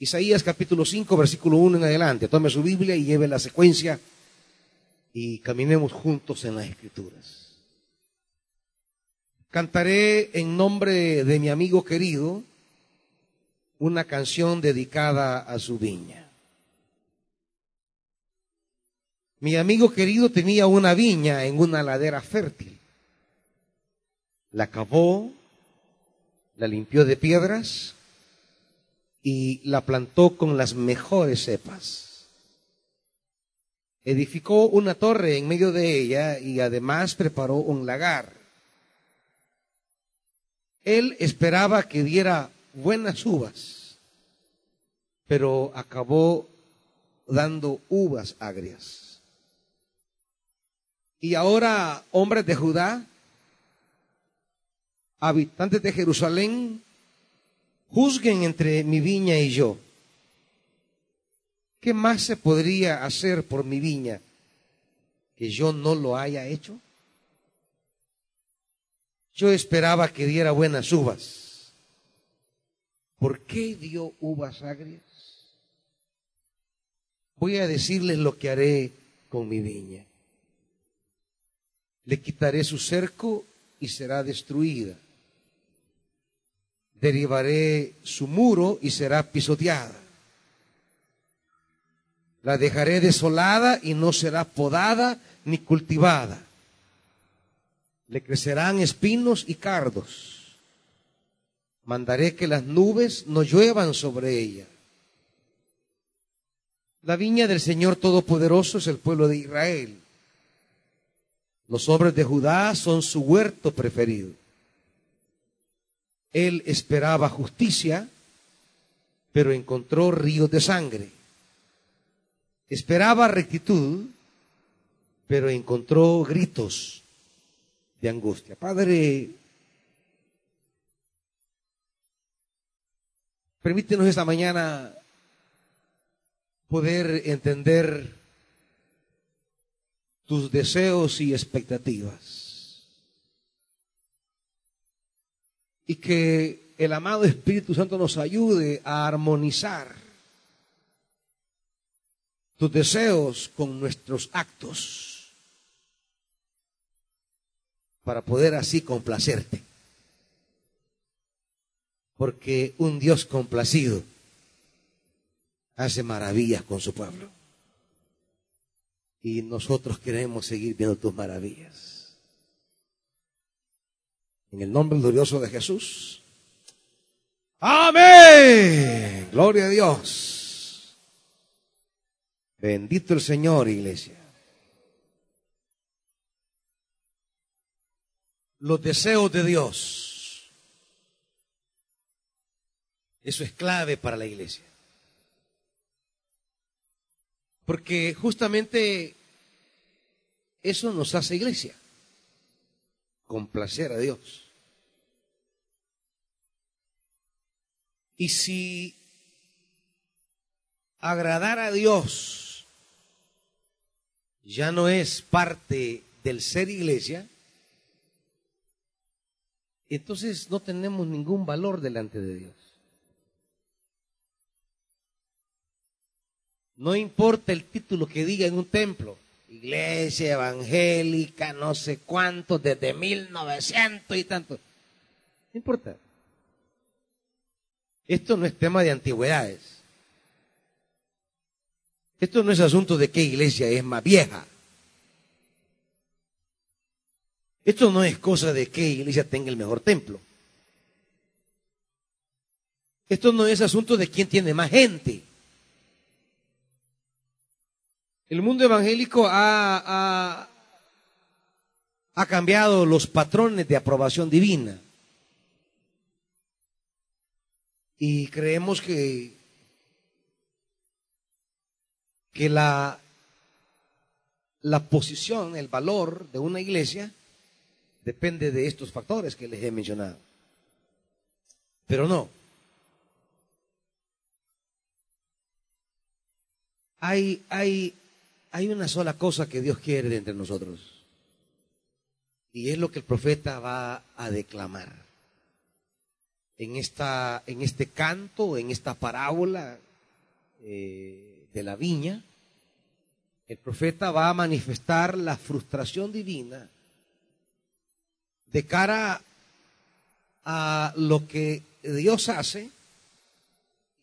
Isaías capítulo 5, versículo 1 en adelante. Tome su Biblia y lleve la secuencia y caminemos juntos en las escrituras. Cantaré en nombre de mi amigo querido una canción dedicada a su viña. Mi amigo querido tenía una viña en una ladera fértil. La cavó, la limpió de piedras y la plantó con las mejores cepas. Edificó una torre en medio de ella y además preparó un lagar. Él esperaba que diera buenas uvas, pero acabó dando uvas agrias. Y ahora, hombres de Judá, habitantes de Jerusalén, juzguen entre mi viña y yo. ¿Qué más se podría hacer por mi viña que yo no lo haya hecho? Yo esperaba que diera buenas uvas. ¿Por qué dio uvas agrias? Voy a decirles lo que haré con mi viña. Le quitaré su cerco y será destruida derribaré su muro y será pisoteada. La dejaré desolada y no será podada ni cultivada. Le crecerán espinos y cardos. Mandaré que las nubes no lluevan sobre ella. La viña del Señor Todopoderoso es el pueblo de Israel. Los hombres de Judá son su huerto preferido. Él esperaba justicia, pero encontró ríos de sangre. Esperaba rectitud, pero encontró gritos de angustia. Padre, permítenos esta mañana poder entender tus deseos y expectativas. Y que el amado Espíritu Santo nos ayude a armonizar tus deseos con nuestros actos para poder así complacerte. Porque un Dios complacido hace maravillas con su pueblo. Y nosotros queremos seguir viendo tus maravillas. En el nombre glorioso de Jesús. Amén. Gloria a Dios. Bendito el Señor, iglesia. Los deseos de Dios. Eso es clave para la iglesia. Porque justamente eso nos hace iglesia complacer a Dios. Y si agradar a Dios ya no es parte del ser iglesia, entonces no tenemos ningún valor delante de Dios. No importa el título que diga en un templo iglesia evangélica, no sé cuánto, desde 1900 y tanto. No importa. Esto no es tema de antigüedades. Esto no es asunto de qué iglesia es más vieja. Esto no es cosa de qué iglesia tenga el mejor templo. Esto no es asunto de quién tiene más gente. El mundo evangélico ha, ha, cambiado los patrones de aprobación divina. Y creemos que, que la, la posición, el valor de una iglesia depende de estos factores que les he mencionado. Pero no. Hay, hay, hay una sola cosa que Dios quiere de entre nosotros. Y es lo que el profeta va a declamar. En, esta, en este canto, en esta parábola eh, de la viña, el profeta va a manifestar la frustración divina de cara a lo que Dios hace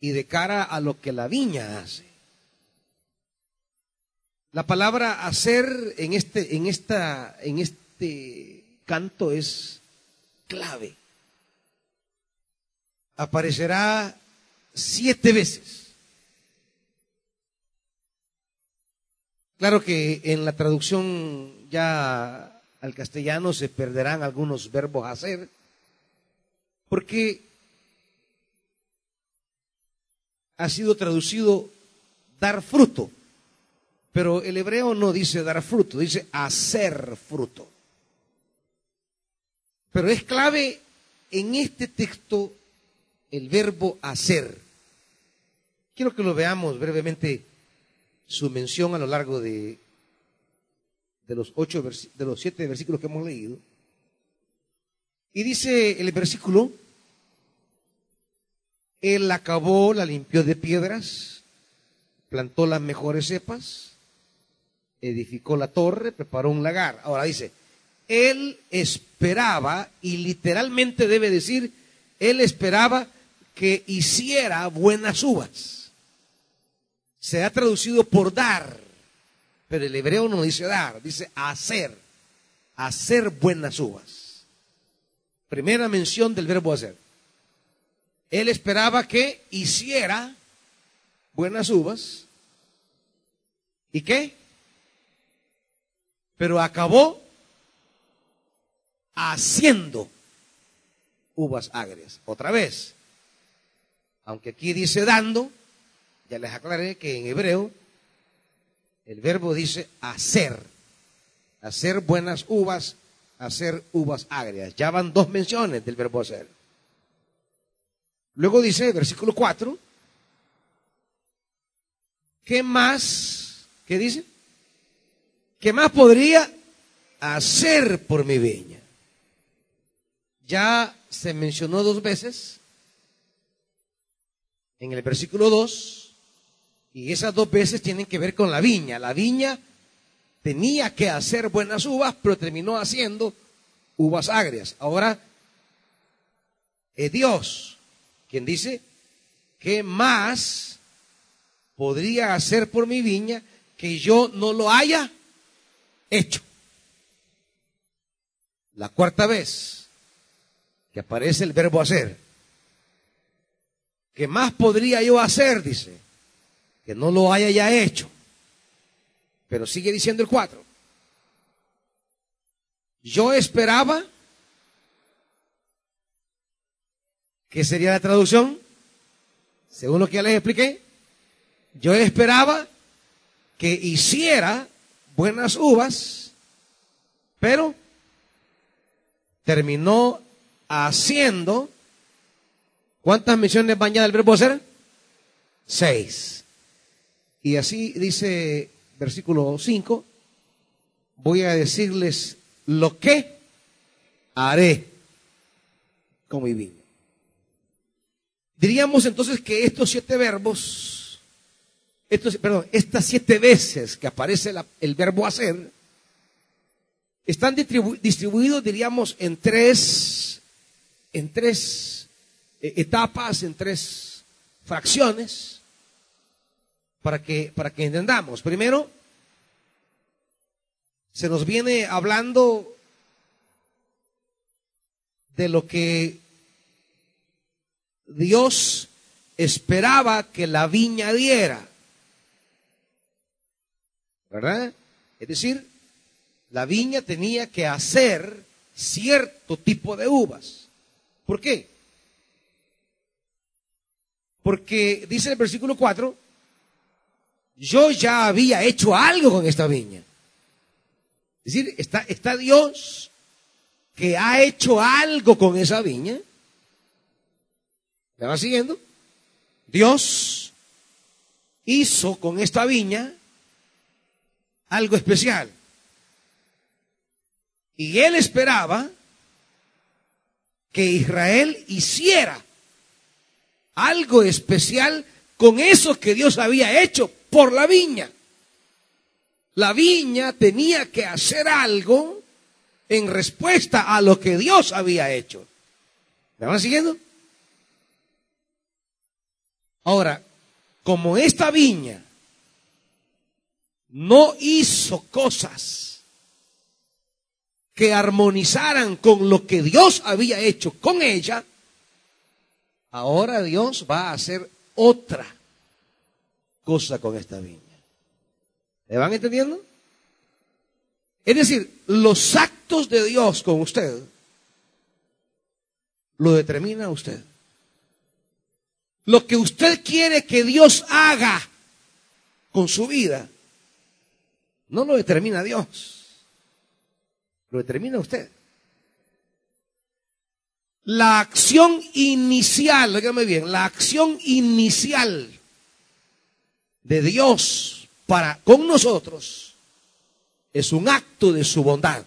y de cara a lo que la viña hace. La palabra hacer en este, en esta, en este canto es clave. Aparecerá siete veces. Claro que en la traducción ya al castellano se perderán algunos verbos hacer, porque ha sido traducido dar fruto, pero el hebreo no dice dar fruto, dice hacer fruto. Pero es clave en este texto el verbo hacer. Quiero que lo veamos brevemente su mención a lo largo de, de los ocho de los siete versículos que hemos leído. Y dice el versículo, él acabó, la limpió de piedras, plantó las mejores cepas, edificó la torre, preparó un lagar. Ahora dice, él esperaba, y literalmente debe decir, él esperaba que hiciera buenas uvas. Se ha traducido por dar, pero el hebreo no dice dar, dice hacer, hacer buenas uvas. Primera mención del verbo hacer. Él esperaba que hiciera buenas uvas. ¿Y qué? Pero acabó haciendo uvas agrias. Otra vez. Aunque aquí dice dando, ya les aclaré que en hebreo el verbo dice hacer. Hacer buenas uvas, hacer uvas agrias. Ya van dos menciones del verbo hacer. Luego dice, versículo 4, ¿qué más? ¿Qué dice? ¿Qué más podría hacer por mi viña? Ya se mencionó dos veces en el versículo 2, y esas dos veces tienen que ver con la viña. La viña tenía que hacer buenas uvas, pero terminó haciendo uvas agrias. Ahora, es Dios quien dice, ¿qué más podría hacer por mi viña que yo no lo haya hecho? La cuarta vez que aparece el verbo hacer. ¿Qué más podría yo hacer? Dice, que no lo haya ya hecho. Pero sigue diciendo el cuatro. Yo esperaba ¿Qué sería la traducción? Según lo que ya les expliqué, yo esperaba que hiciera buenas uvas, pero terminó haciendo. ¿Cuántas misiones bañadas el verbo hacer? Seis. Y así dice versículo 5, voy a decirles lo que haré con mi vida. Diríamos entonces que estos siete verbos, estos, perdón, estas siete veces que aparece el verbo hacer, están distribuidos, diríamos, en tres, en tres eh, etapas, en tres fracciones, para que, para que entendamos. Primero, se nos viene hablando de lo que Dios esperaba que la viña diera. ¿Verdad? Es decir, la viña tenía que hacer cierto tipo de uvas. ¿Por qué? Porque dice el versículo 4, yo ya había hecho algo con esta viña. Es decir, está, está Dios que ha hecho algo con esa viña ¿Me va siguiendo? Dios hizo con esta viña algo especial. Y él esperaba que Israel hiciera algo especial con eso que Dios había hecho por la viña. La viña tenía que hacer algo en respuesta a lo que Dios había hecho. ¿Me van siguiendo? Ahora, como esta viña no hizo cosas que armonizaran con lo que Dios había hecho con ella, ahora Dios va a hacer otra cosa con esta viña. ¿Me van entendiendo? Es decir, los actos de Dios con usted lo determina usted. Lo que usted quiere que Dios haga con su vida, no lo determina Dios, lo determina usted. La acción inicial, dígame bien, la acción inicial de Dios para con nosotros es un acto de su bondad.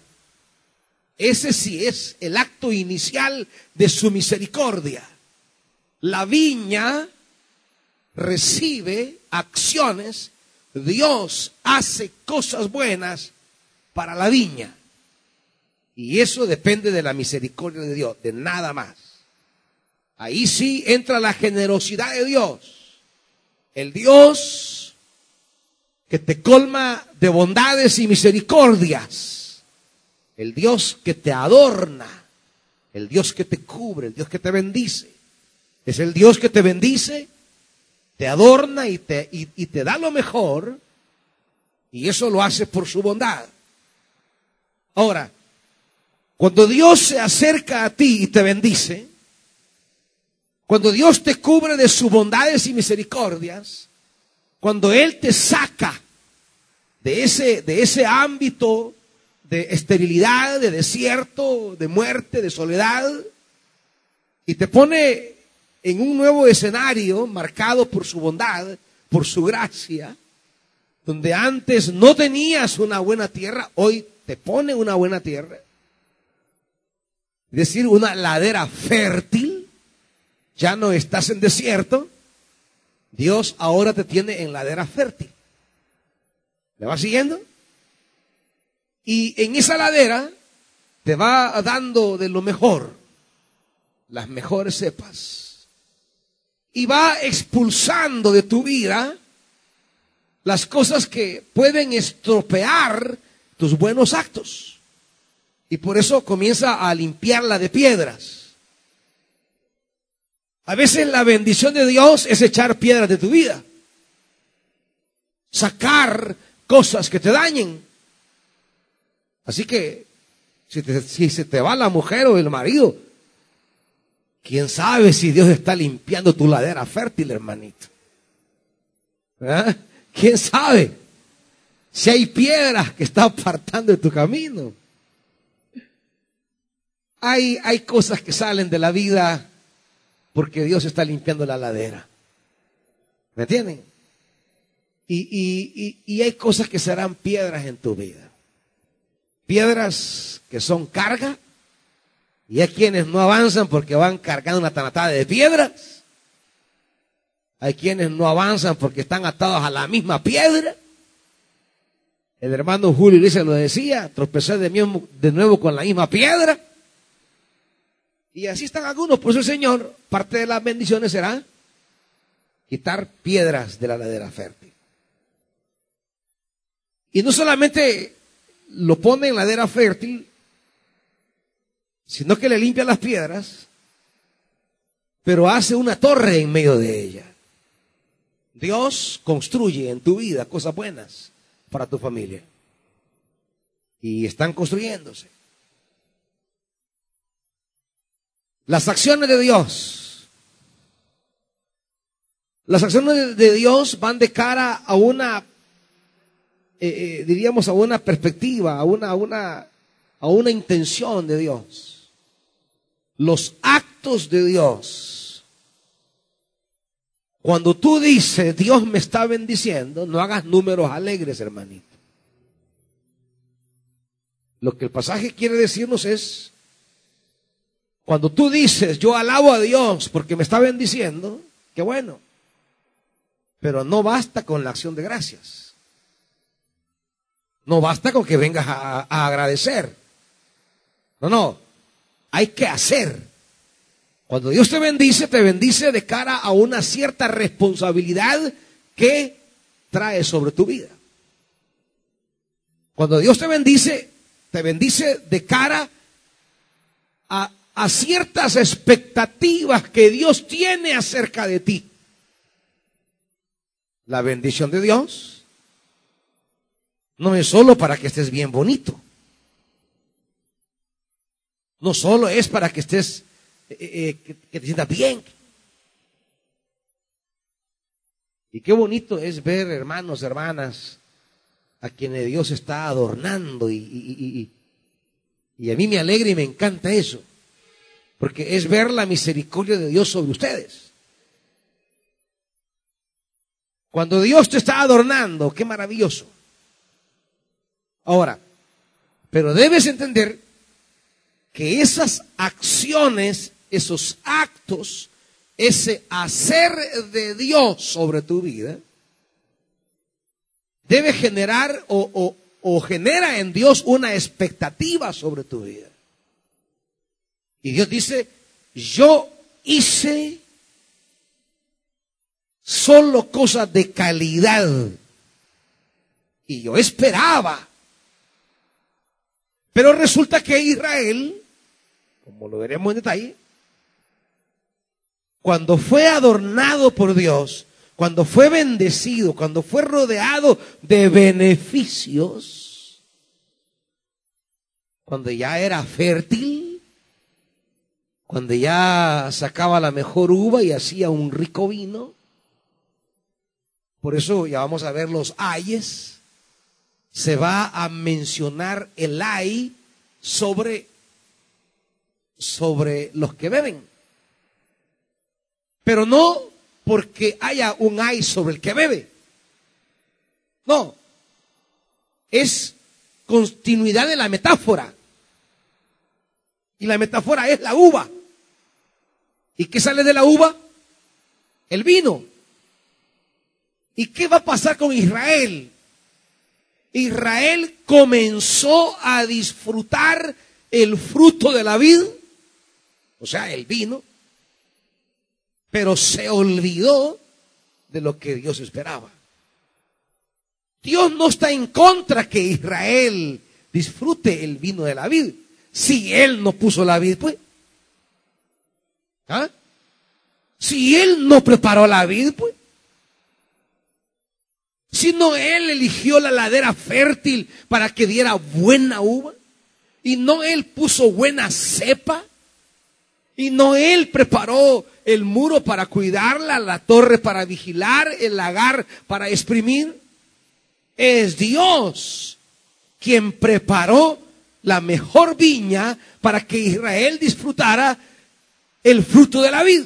Ese sí es el acto inicial de su misericordia. La viña recibe acciones, Dios hace cosas buenas para la viña. Y eso depende de la misericordia de Dios, de nada más. Ahí sí entra la generosidad de Dios. El Dios que te colma de bondades y misericordias. El Dios que te adorna. El Dios que te cubre, el Dios que te bendice. Es el Dios que te bendice, te adorna y te, y te da lo mejor. Y eso lo hace por su bondad. Ahora, cuando Dios se acerca a ti y te bendice, cuando Dios te cubre de sus bondades y misericordias, cuando Él te saca de ese, de ese ámbito de esterilidad, de desierto, de muerte, de soledad, y te pone en un nuevo escenario marcado por su bondad, por su gracia, donde antes no tenías una buena tierra, hoy te pone una buena tierra es decir, una ladera fértil, ya no estás en desierto, Dios ahora te tiene en ladera fértil. ¿Me va siguiendo? Y en esa ladera te va dando de lo mejor, las mejores cepas. Y va expulsando de tu vida las cosas que pueden estropear tus buenos actos. Y por eso comienza a limpiarla de piedras. A veces la bendición de Dios es echar piedras de tu vida. Sacar cosas que te dañen. Así que si, si se te va la mujer o el marido, quién sabe si Dios está limpiando tu ladera fértil, hermanito. ¿Eh? ¿Quién sabe? Si hay piedras que están apartando de tu camino. Hay, hay cosas que salen de la vida porque Dios está limpiando la ladera. ¿Me entienden? Y, y, y, hay cosas que serán piedras en tu vida. Piedras que son carga. Y hay quienes no avanzan porque van cargando una tanatada de piedras. Hay quienes no avanzan porque están atados a la misma piedra. El hermano Julio dice lo decía, tropezar de, de nuevo con la misma piedra. Y así están algunos. Por eso el Señor, parte de las bendiciones será quitar piedras de la ladera fértil. Y no solamente lo pone en ladera fértil, sino que le limpia las piedras, pero hace una torre en medio de ella. Dios construye en tu vida cosas buenas para tu familia. Y están construyéndose. Las acciones de Dios. Las acciones de Dios van de cara a una, eh, eh, diríamos, a una perspectiva, a una, a, una, a una intención de Dios. Los actos de Dios. Cuando tú dices, Dios me está bendiciendo, no hagas números alegres, hermanito. Lo que el pasaje quiere decirnos es, cuando tú dices, yo alabo a Dios porque me está bendiciendo, qué bueno. Pero no basta con la acción de gracias. No basta con que vengas a, a agradecer. No, no. Hay que hacer. Cuando Dios te bendice, te bendice de cara a una cierta responsabilidad que trae sobre tu vida. Cuando Dios te bendice, te bendice de cara a, ciertas expectativas que Dios tiene acerca de ti. La bendición de Dios no es solo para que estés bien bonito. No solo es para que estés, eh, eh, que, que te sientas bien. Y qué bonito es ver hermanos, hermanas, a quienes Dios está adornando y, y, y, y, a mí me alegra y me encanta eso, porque es ver la misericordia de Dios sobre ustedes. Cuando Dios te está adornando, qué maravilloso. Ahora, pero debes entender que esas acciones, esos actos, ese hacer de Dios sobre tu vida, debe generar o, o, o, genera en Dios una expectativa sobre tu vida. Y Dios dice, yo hice solo cosas de calidad. Y yo esperaba. Pero resulta que Israel, como lo veremos en detalle, cuando fue adornado por Dios, cuando fue bendecido, cuando fue rodeado de beneficios, cuando ya era fértil, cuando ya sacaba la mejor uva y hacía un rico vino, por eso ya vamos a ver los ayes. Se va a mencionar el ay sobre, sobre los que beben. Pero no porque haya un ay sobre el que bebe. No. Es continuidad de la metáfora. Y la metáfora es la uva. ¿Y qué sale de la uva? El vino. ¿Y qué va a pasar con Israel? Israel comenzó a disfrutar el fruto de la vid, o sea, el vino, pero se olvidó de lo que Dios esperaba. Dios no está en contra que Israel disfrute el vino de la vid. Si Él no puso la vid, pues. ¿Ah? Si Él no preparó la vid, pues sino él eligió la ladera fértil para que diera buena uva. Y no él puso buena cepa. Y no él preparó el muro para cuidarla, la torre para vigilar, el lagar para exprimir. Es Dios quien preparó la mejor viña para que Israel disfrutara el fruto de la vida.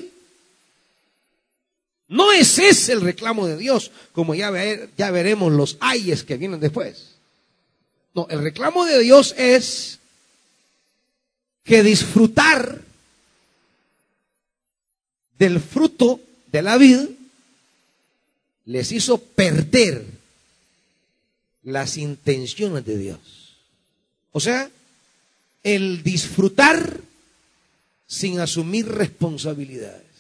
No es ese el reclamo de Dios, como ya, ya veremos los ayes que vienen después. No, el reclamo de Dios es que disfrutar del fruto de la vida les hizo perder las intenciones de Dios. O sea, el disfrutar sin asumir responsabilidades.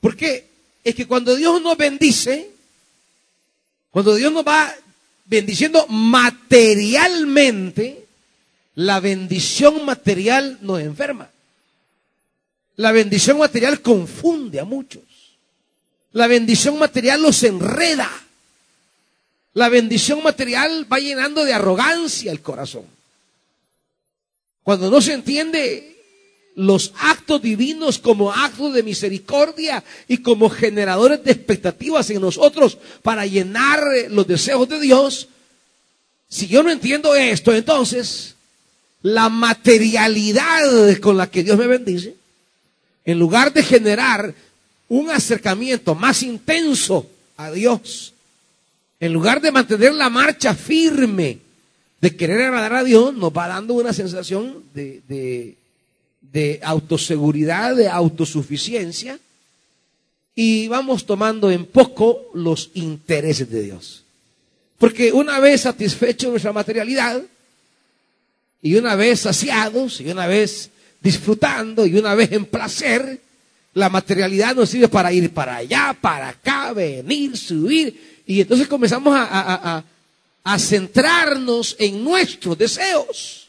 Porque es que cuando Dios nos bendice, cuando Dios nos va bendiciendo materialmente, la bendición material nos enferma. La bendición material confunde a muchos. La bendición material los enreda. La bendición material va llenando de arrogancia el corazón. Cuando no se entiende los actos divinos como actos de misericordia y como generadores de expectativas en nosotros para llenar los deseos de Dios, si yo no entiendo esto, entonces la materialidad con la que Dios me bendice, en lugar de generar un acercamiento más intenso a Dios, en lugar de mantener la marcha firme de querer agradar a Dios, nos va dando una sensación de, de de autoseguridad, de autosuficiencia, y vamos tomando en poco los intereses de Dios. Porque una vez satisfecho nuestra materialidad, y una vez saciados, y una vez disfrutando, y una vez en placer, la materialidad nos sirve para ir para allá, para acá, venir, subir, y entonces comenzamos a, a centrarnos en nuestros deseos.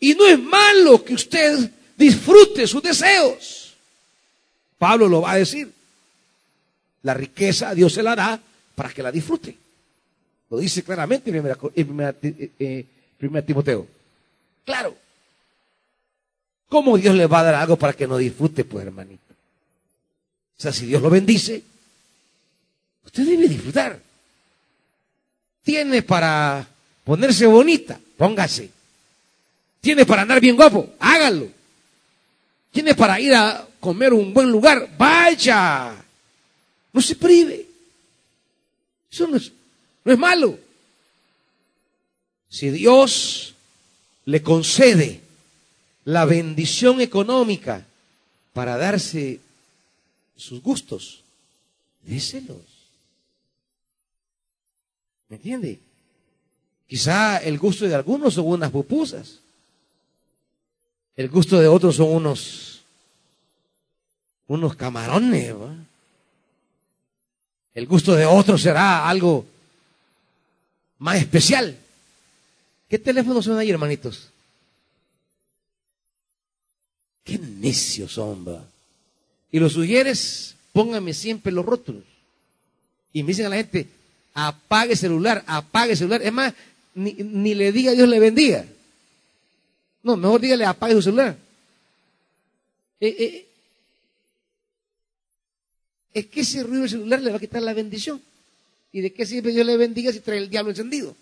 Y no es malo que usted disfrute sus deseos. Pablo lo va a decir. La riqueza Dios se la da para que la disfrute. Lo dice claramente en 1 eh, eh, Timoteo. Claro. ¿Cómo Dios le va a dar algo para que no disfrute, pues, hermanito? O sea, si Dios lo bendice, usted debe disfrutar. Tiene para ponerse bonita, póngase. Tiene para andar bien guapo, hágalo. Tiene para ir a comer un buen lugar, vaya. No se prive. Eso no es, no es malo. Si Dios le concede la bendición económica para darse sus gustos, déselos. ¿Me entiende? Quizá el gusto de algunos son unas pupusas. El gusto de otros son unos, unos camarones. El gusto de otros será algo más especial. ¿Qué teléfono son ahí, hermanitos? Qué necios son. Y los sugieres, pónganme siempre los rótulos. Y me dicen a la gente, apague celular, apague celular. Es más, ni, ni le diga Dios le bendiga. No, mejor dígale apague su celular. Eh, eh, es que ese ruido del celular le va a quitar la bendición. ¿Y de qué sirve Dios le bendiga si trae el diablo encendido?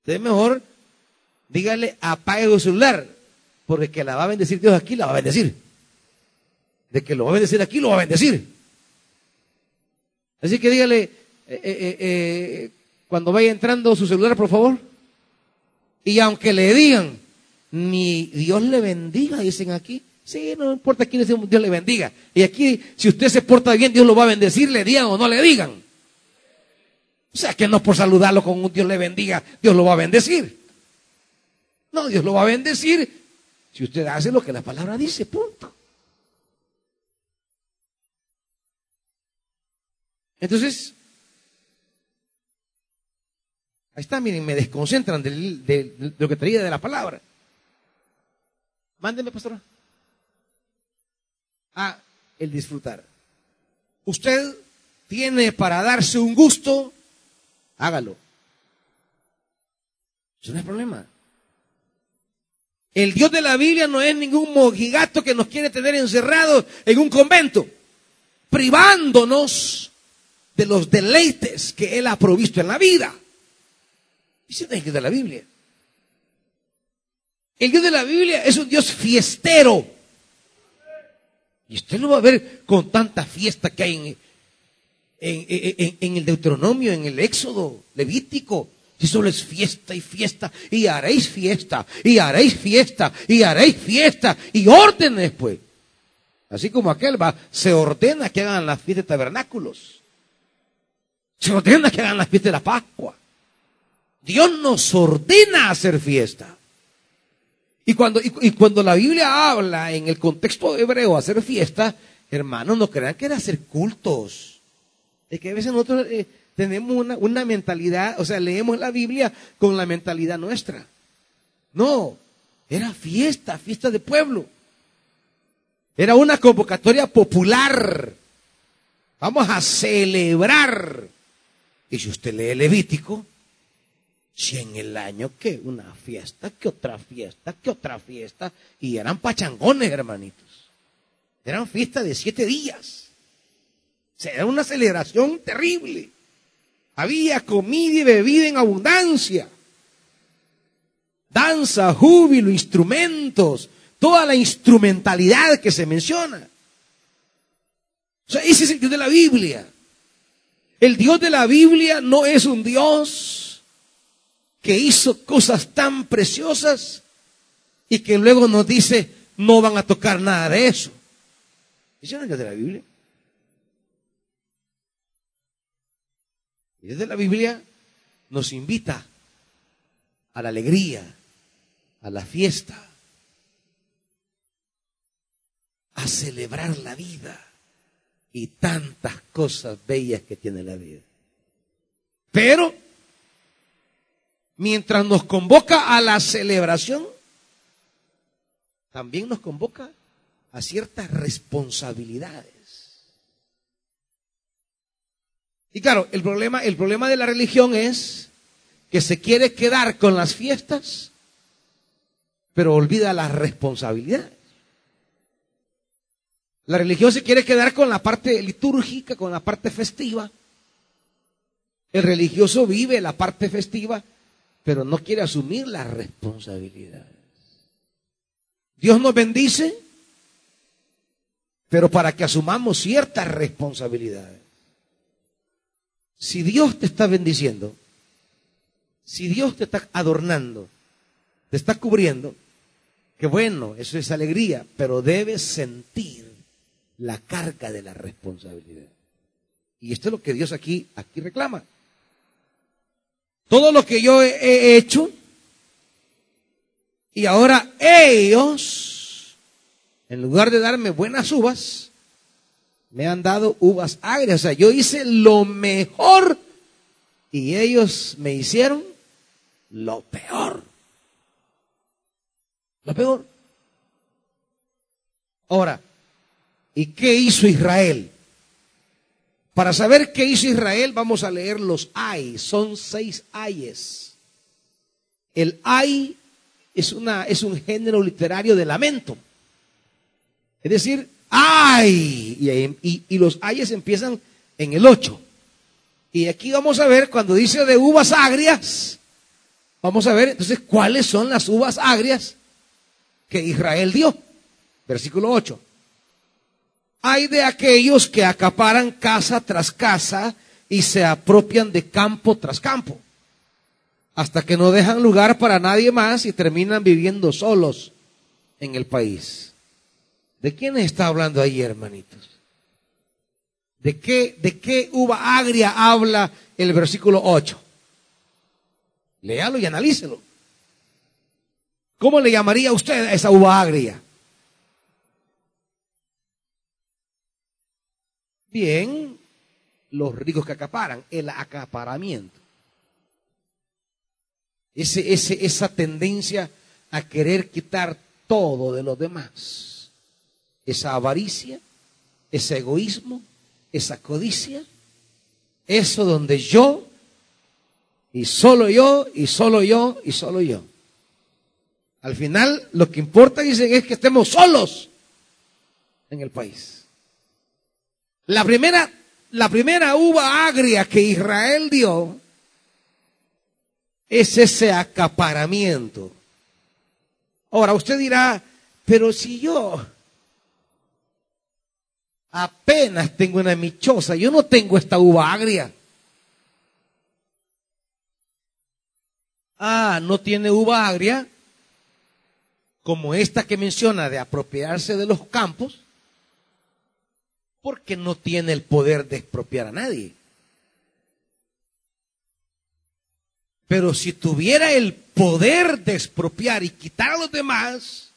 Entonces mejor dígale apague su celular, porque que la va a bendecir Dios aquí, la va a bendecir. De que lo va a bendecir aquí, lo va a bendecir. Así que dígale, eh, cuando vaya entrando su celular, por favor, y aunque le digan, ni Dios le bendiga, dicen aquí. Sí, no importa quién Dios le bendiga. Y aquí, si usted se porta bien, Dios lo va a bendecir, le digan o no le digan. O sea, que no por saludarlo con un Dios le bendiga, Dios lo va a bendecir. No, Dios lo va a bendecir si usted hace lo que la palabra dice, punto. Entonces, Ahí está, miren, me desconcentran de, lo que traía de la palabra. Mándenme, pastor. Ah, el disfrutar. Usted tiene para darse un gusto, hágalo. Eso no es problema. El Dios de la Biblia no es ningún mojigato que nos quiere tener encerrados en un convento, privándonos de los deleites que Él ha provisto en la vida. Dice el Dios de la Biblia. El Dios de la Biblia es un Dios fiestero. Y usted lo va a ver con tanta fiesta que hay en, en, en, el Deuteronomio, en el Éxodo Levítico. Si solo es fiesta y fiesta, y haréis fiesta, y haréis fiesta, y haréis fiesta, y órdenes, pues. Así como aquel va, se ordena que hagan las fiestas de tabernáculos. Se ordena que hagan las fiestas de la Pascua. Dios nos ordena hacer fiesta. Y cuando, y, cuando la Biblia habla en el contexto hebreo hacer fiesta, hermanos, no crean que era hacer cultos. Es que a veces nosotros eh, tenemos una, una mentalidad, o sea, leemos la Biblia con la mentalidad nuestra. No, era fiesta, fiesta de pueblo. Era una convocatoria popular. Vamos a celebrar. Y si usted lee Levítico, si en el año que una fiesta, que otra fiesta, que otra fiesta, y eran pachangones, hermanitos. Eran fiestas de siete días. O era una celebración terrible. Había comida y bebida en abundancia. Danza, júbilo, instrumentos, toda la instrumentalidad que se menciona. O ese es el Dios de la Biblia. El Dios de la Biblia no es un Dios que hizo cosas tan preciosas y que luego nos dice, no van a tocar nada de eso. Eso no es de la Biblia. Y desde la Biblia nos invita a la alegría, a la fiesta, a celebrar la vida y tantas cosas bellas que tiene la vida. Pero, mientras nos convoca a la celebración, también nos convoca a ciertas responsabilidades. Y claro, el problema, el problema de la religión es que se quiere quedar con las fiestas, pero olvida las responsabilidades. La religión se quiere quedar con la parte litúrgica, con la parte festiva. El religioso vive la parte festiva, pero no quiere asumir las responsabilidades. Dios nos bendice, pero para que asumamos ciertas responsabilidades. Si Dios te está bendiciendo, si Dios te está adornando, te está cubriendo, que bueno, eso es alegría, pero debes sentir la carga de la responsabilidad. Y esto es lo que Dios aquí, aquí reclama. Todo lo que yo he hecho, y ahora ellos, en lugar de darme buenas uvas, me han dado uvas agrias. O sea, yo hice lo mejor y ellos me hicieron lo peor. Lo peor. Ahora, ¿y qué hizo Israel? Para saber qué hizo Israel, vamos a leer los ay. Son seis ayes. El ay es, una, es un género literario de lamento. Es decir, ay. Y, y los ayes empiezan en el ocho. Y aquí vamos a ver, cuando dice de uvas agrias, vamos a ver entonces cuáles son las uvas agrias que Israel dio. Versículo 8. Hay de aquellos que acaparan casa tras casa y se apropian de campo tras campo, hasta que no dejan lugar para nadie más y terminan viviendo solos en el país. ¿De quién está hablando ahí, hermanitos? ¿De qué, de qué uva agria habla el versículo 8? Léalo y analícelo. ¿Cómo le llamaría usted a esa uva agria? Bien, los ricos que acaparan, el acaparamiento. Ese, ese, esa tendencia a querer quitar todo de los demás. Esa avaricia, ese egoísmo, esa codicia. Eso donde yo, y solo yo, y solo yo, y solo yo. Al final, lo que importa, dicen, es que estemos solos en el país. La primera, la primera uva agria que Israel dio es ese acaparamiento. Ahora, usted dirá, pero si yo apenas tengo una michosa, yo no tengo esta uva agria. Ah, no tiene uva agria como esta que menciona de apropiarse de los campos porque no tiene el poder de expropiar a nadie. Pero si tuviera el poder de expropiar y quitar a los demás,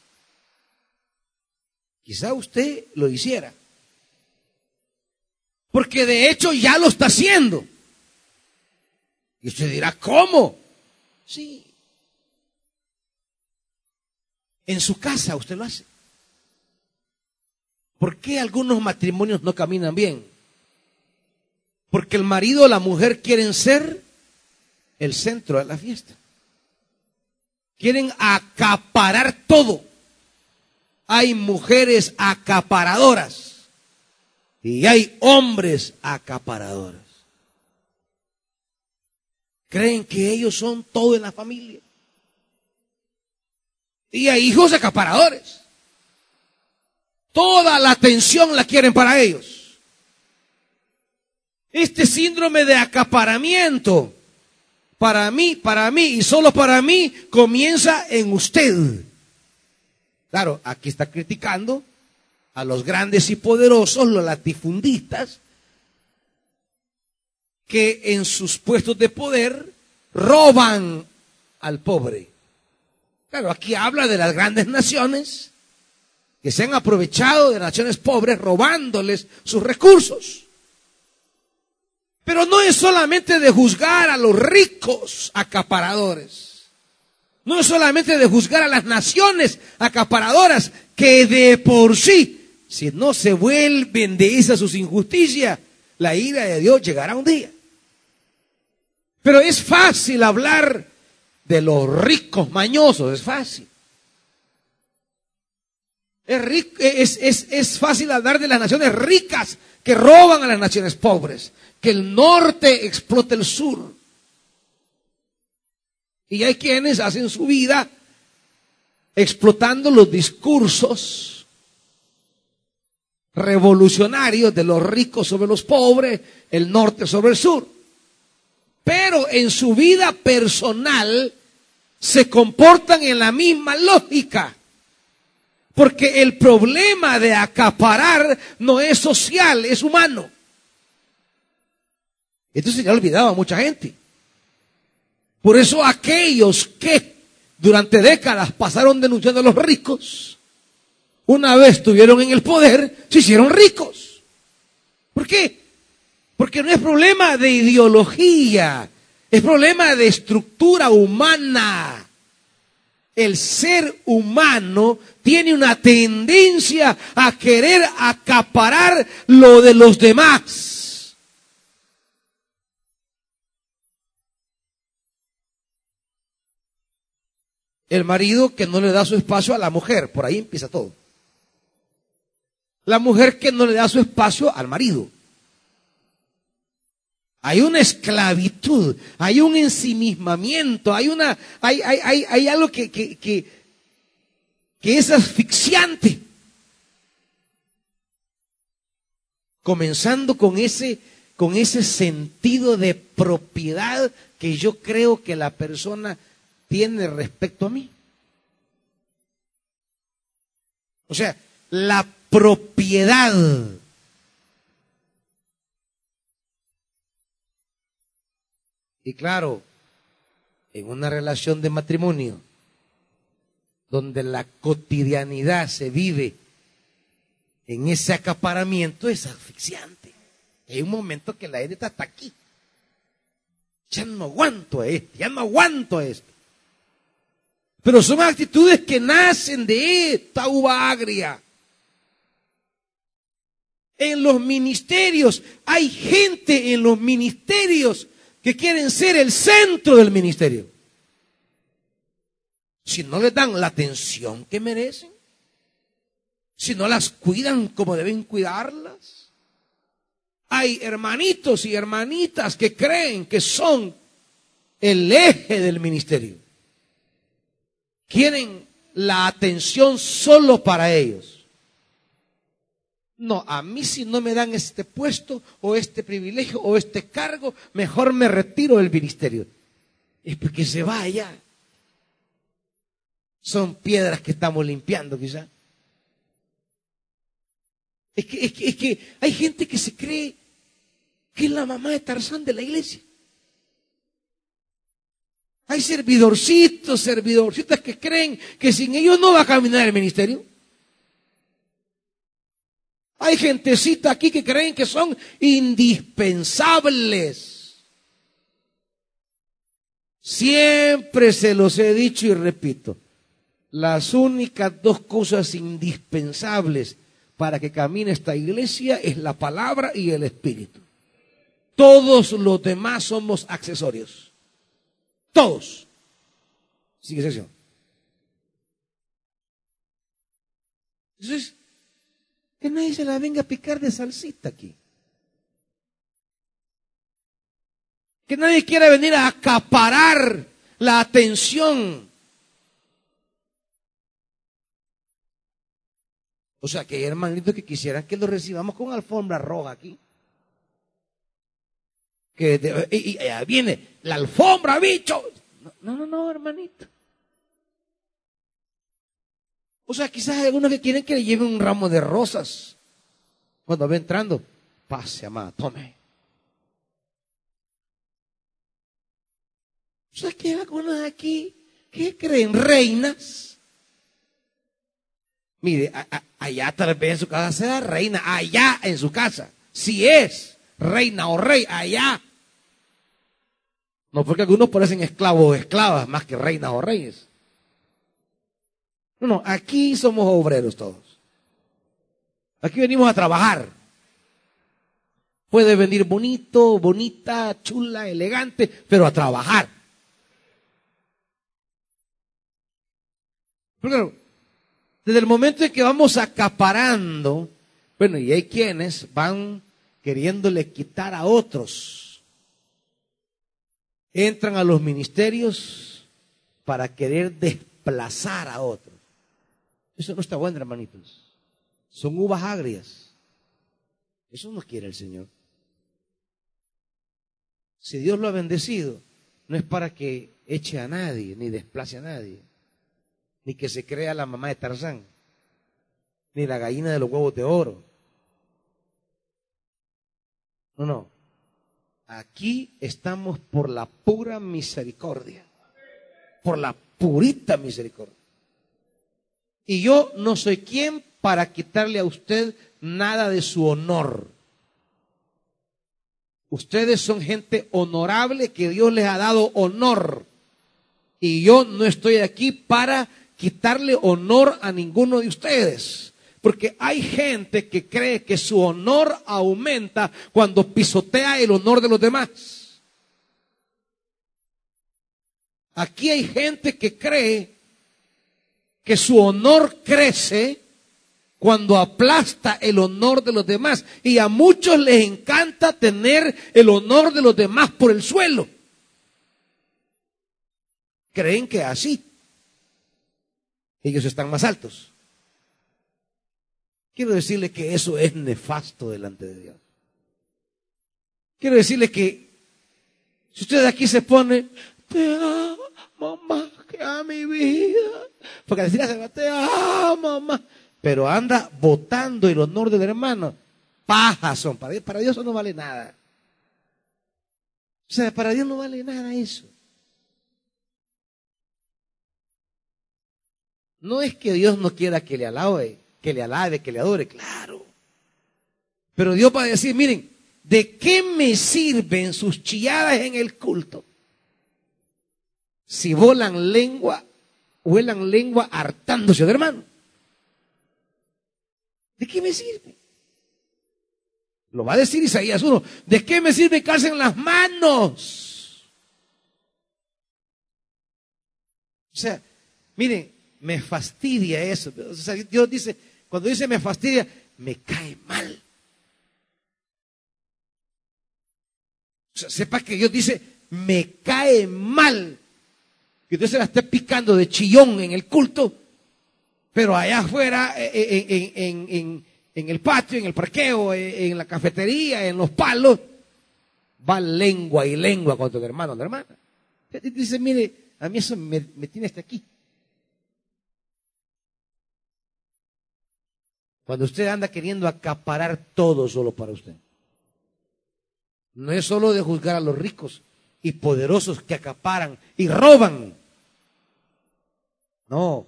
quizá usted lo hiciera. Porque de hecho ya lo está haciendo. Y usted dirá, ¿cómo? Sí. En su casa usted lo hace. ¿Por qué algunos matrimonios no caminan bien? Porque el marido o la mujer quieren ser el centro de la fiesta. Quieren acaparar todo. Hay mujeres acaparadoras y hay hombres acaparadores. Creen que ellos son todo en la familia. Y hay hijos acaparadores. Toda la atención la quieren para ellos. Este síndrome de acaparamiento, para mí, para mí y solo para mí, comienza en usted. Claro, aquí está criticando a los grandes y poderosos, los latifundistas, que en sus puestos de poder roban al pobre. Claro, aquí habla de las grandes naciones que se han aprovechado de naciones pobres robándoles sus recursos. Pero no es solamente de juzgar a los ricos acaparadores. No es solamente de juzgar a las naciones acaparadoras que de por sí, si no se vuelven de esa sus injusticias, la ira de Dios llegará un día. Pero es fácil hablar de los ricos mañosos, es fácil. Es, es, es, fácil hablar de las naciones ricas que roban a las naciones pobres, que el norte explota el sur. Y hay quienes hacen su vida explotando los discursos revolucionarios de los ricos sobre los pobres, el norte sobre el sur. Pero en su vida personal se comportan en la misma lógica. Porque el problema de acaparar no es social, es humano. Le ha olvidado a mucha gente. Por eso aquellos que durante décadas pasaron denunciando a los ricos, una vez estuvieron en el poder, se hicieron ricos. ¿Por qué? Porque no es problema de ideología, es problema de estructura humana. El ser humano tiene una tendencia a querer acaparar lo de los demás. El marido que no le da su espacio a la mujer, por ahí empieza todo. La mujer que no le da su espacio al marido. Hay una esclavitud, hay un ensimismamiento, hay una, hay, hay, hay, algo que, que, que, que es asfixiante. Comenzando con ese, con ese sentido de propiedad que yo creo que la persona tiene respecto a mí. O sea, la propiedad. Y claro, en una relación de matrimonio, donde la cotidianidad se vive en ese acaparamiento, es asfixiante. Hay un momento que la gente está aquí. Ya no aguanto a esto, ya no aguanto a esto. Pero son actitudes que nacen de esta uva agria. En los ministerios, hay gente en los ministerios que quieren ser el centro del ministerio. Si no les dan la atención que merecen, si no las cuidan como deben cuidarlas. Hay hermanitos y hermanitas que creen que son el eje del ministerio quieren la atención solo para ellos. No, a mí si no me dan este puesto o este privilegio o este cargo, mejor me retiro del ministerio. Es porque se vaya. Son piedras que estamos limpiando quizá. Es que, es que, es que hay gente que se cree que es la mamá de Tarzán de la iglesia. Hay servidorcitos, servidorcitas que creen que sin ellos no va a caminar el ministerio. Hay gentecita aquí que creen que son indispensables. Siempre se los he dicho y repito, las únicas dos cosas indispensables para que camine esta iglesia es la palabra y el espíritu. Todos los demás somos accesorios. Todos. Sin excepción. Entonces, que nadie se la venga a picar de salsita aquí. Que nadie quiera venir a acaparar la atención. O sea, que hay hermanitos que quisieran que lo recibamos con alfombra roja aquí que y, viene la alfombra, bicho. No, no, no, hermanito. O sea, quizás hay algunos que quieren que le lleven un ramo de rosas. Cuando va entrando, pase, amada, tome. O sea, que hay algunos aquí que creen reinas. Mire, allá tal vez en su casa sea reina, allá en su casa. Si es reina o rey, allá. No porque algunos parecen esclavos o esclavas más que reinas o reyes. No, no, aquí somos obreros todos. Aquí venimos a trabajar. Puede venir bonito, bonita, chula, elegante, pero a trabajar. Pero desde el momento en que vamos acaparando, bueno, y hay quienes van queriéndole quitar a otros. Entran a los ministerios para querer desplazar a otros. Eso no está bueno, hermanitos. Son uvas agrias. Eso no quiere el Señor. Si Dios lo ha bendecido, no es para que eche a nadie, ni desplace a nadie, ni que se crea la mamá de Tarzán, ni la gallina de los huevos de oro. No, no. Aquí estamos por la pura misericordia. Por la purita misericordia. Y yo no soy quien para quitarle a usted nada de su honor. Ustedes son gente honorable que Dios les ha dado honor. Y yo no estoy aquí para quitarle honor a ninguno de ustedes. Porque hay gente que cree que su honor aumenta cuando pisotea el honor de los demás. Aquí hay gente que cree que su honor crece cuando aplasta el honor de los demás. Y a muchos les encanta tener el honor de los demás por el suelo. Creen que así ellos están más altos. Quiero decirle que eso es nefasto delante de Dios. Quiero decirle que si usted aquí se pone, te amo más a mi vida, porque decir se va, te amo mamá, pero anda votando el honor del hermano, pajas son, para Dios, para Dios eso no vale nada. O sea, para Dios no vale nada eso. No es que Dios no quiera que le alabe, que le alabe, que le adore, claro. Pero Dios va a decir, miren, ¿de qué me sirven sus chilladas en el culto? Si volan lengua, vuelan lengua hartándose de hermano. ¿De qué me sirve? Lo va a decir Isaías 1. ¿De qué me sirve que hacen las manos? O sea, miren, me fastidia eso. Dios dice, cuando dice me fastidia, me cae mal. O sea, sepa que Dios dice, me cae mal. Que Dios se la esté picando de chillón en el culto, pero allá afuera, eh, eh, en, el patio, en el parqueo, eh, en la cafetería, en los palos, va lengua y lengua contra el hermano o hermana. Dice, mire, a mí eso me, me tiene hasta aquí. Cuando usted anda queriendo acaparar todo solo para usted. No es solo de juzgar a los ricos y poderosos que acaparan y roban. No,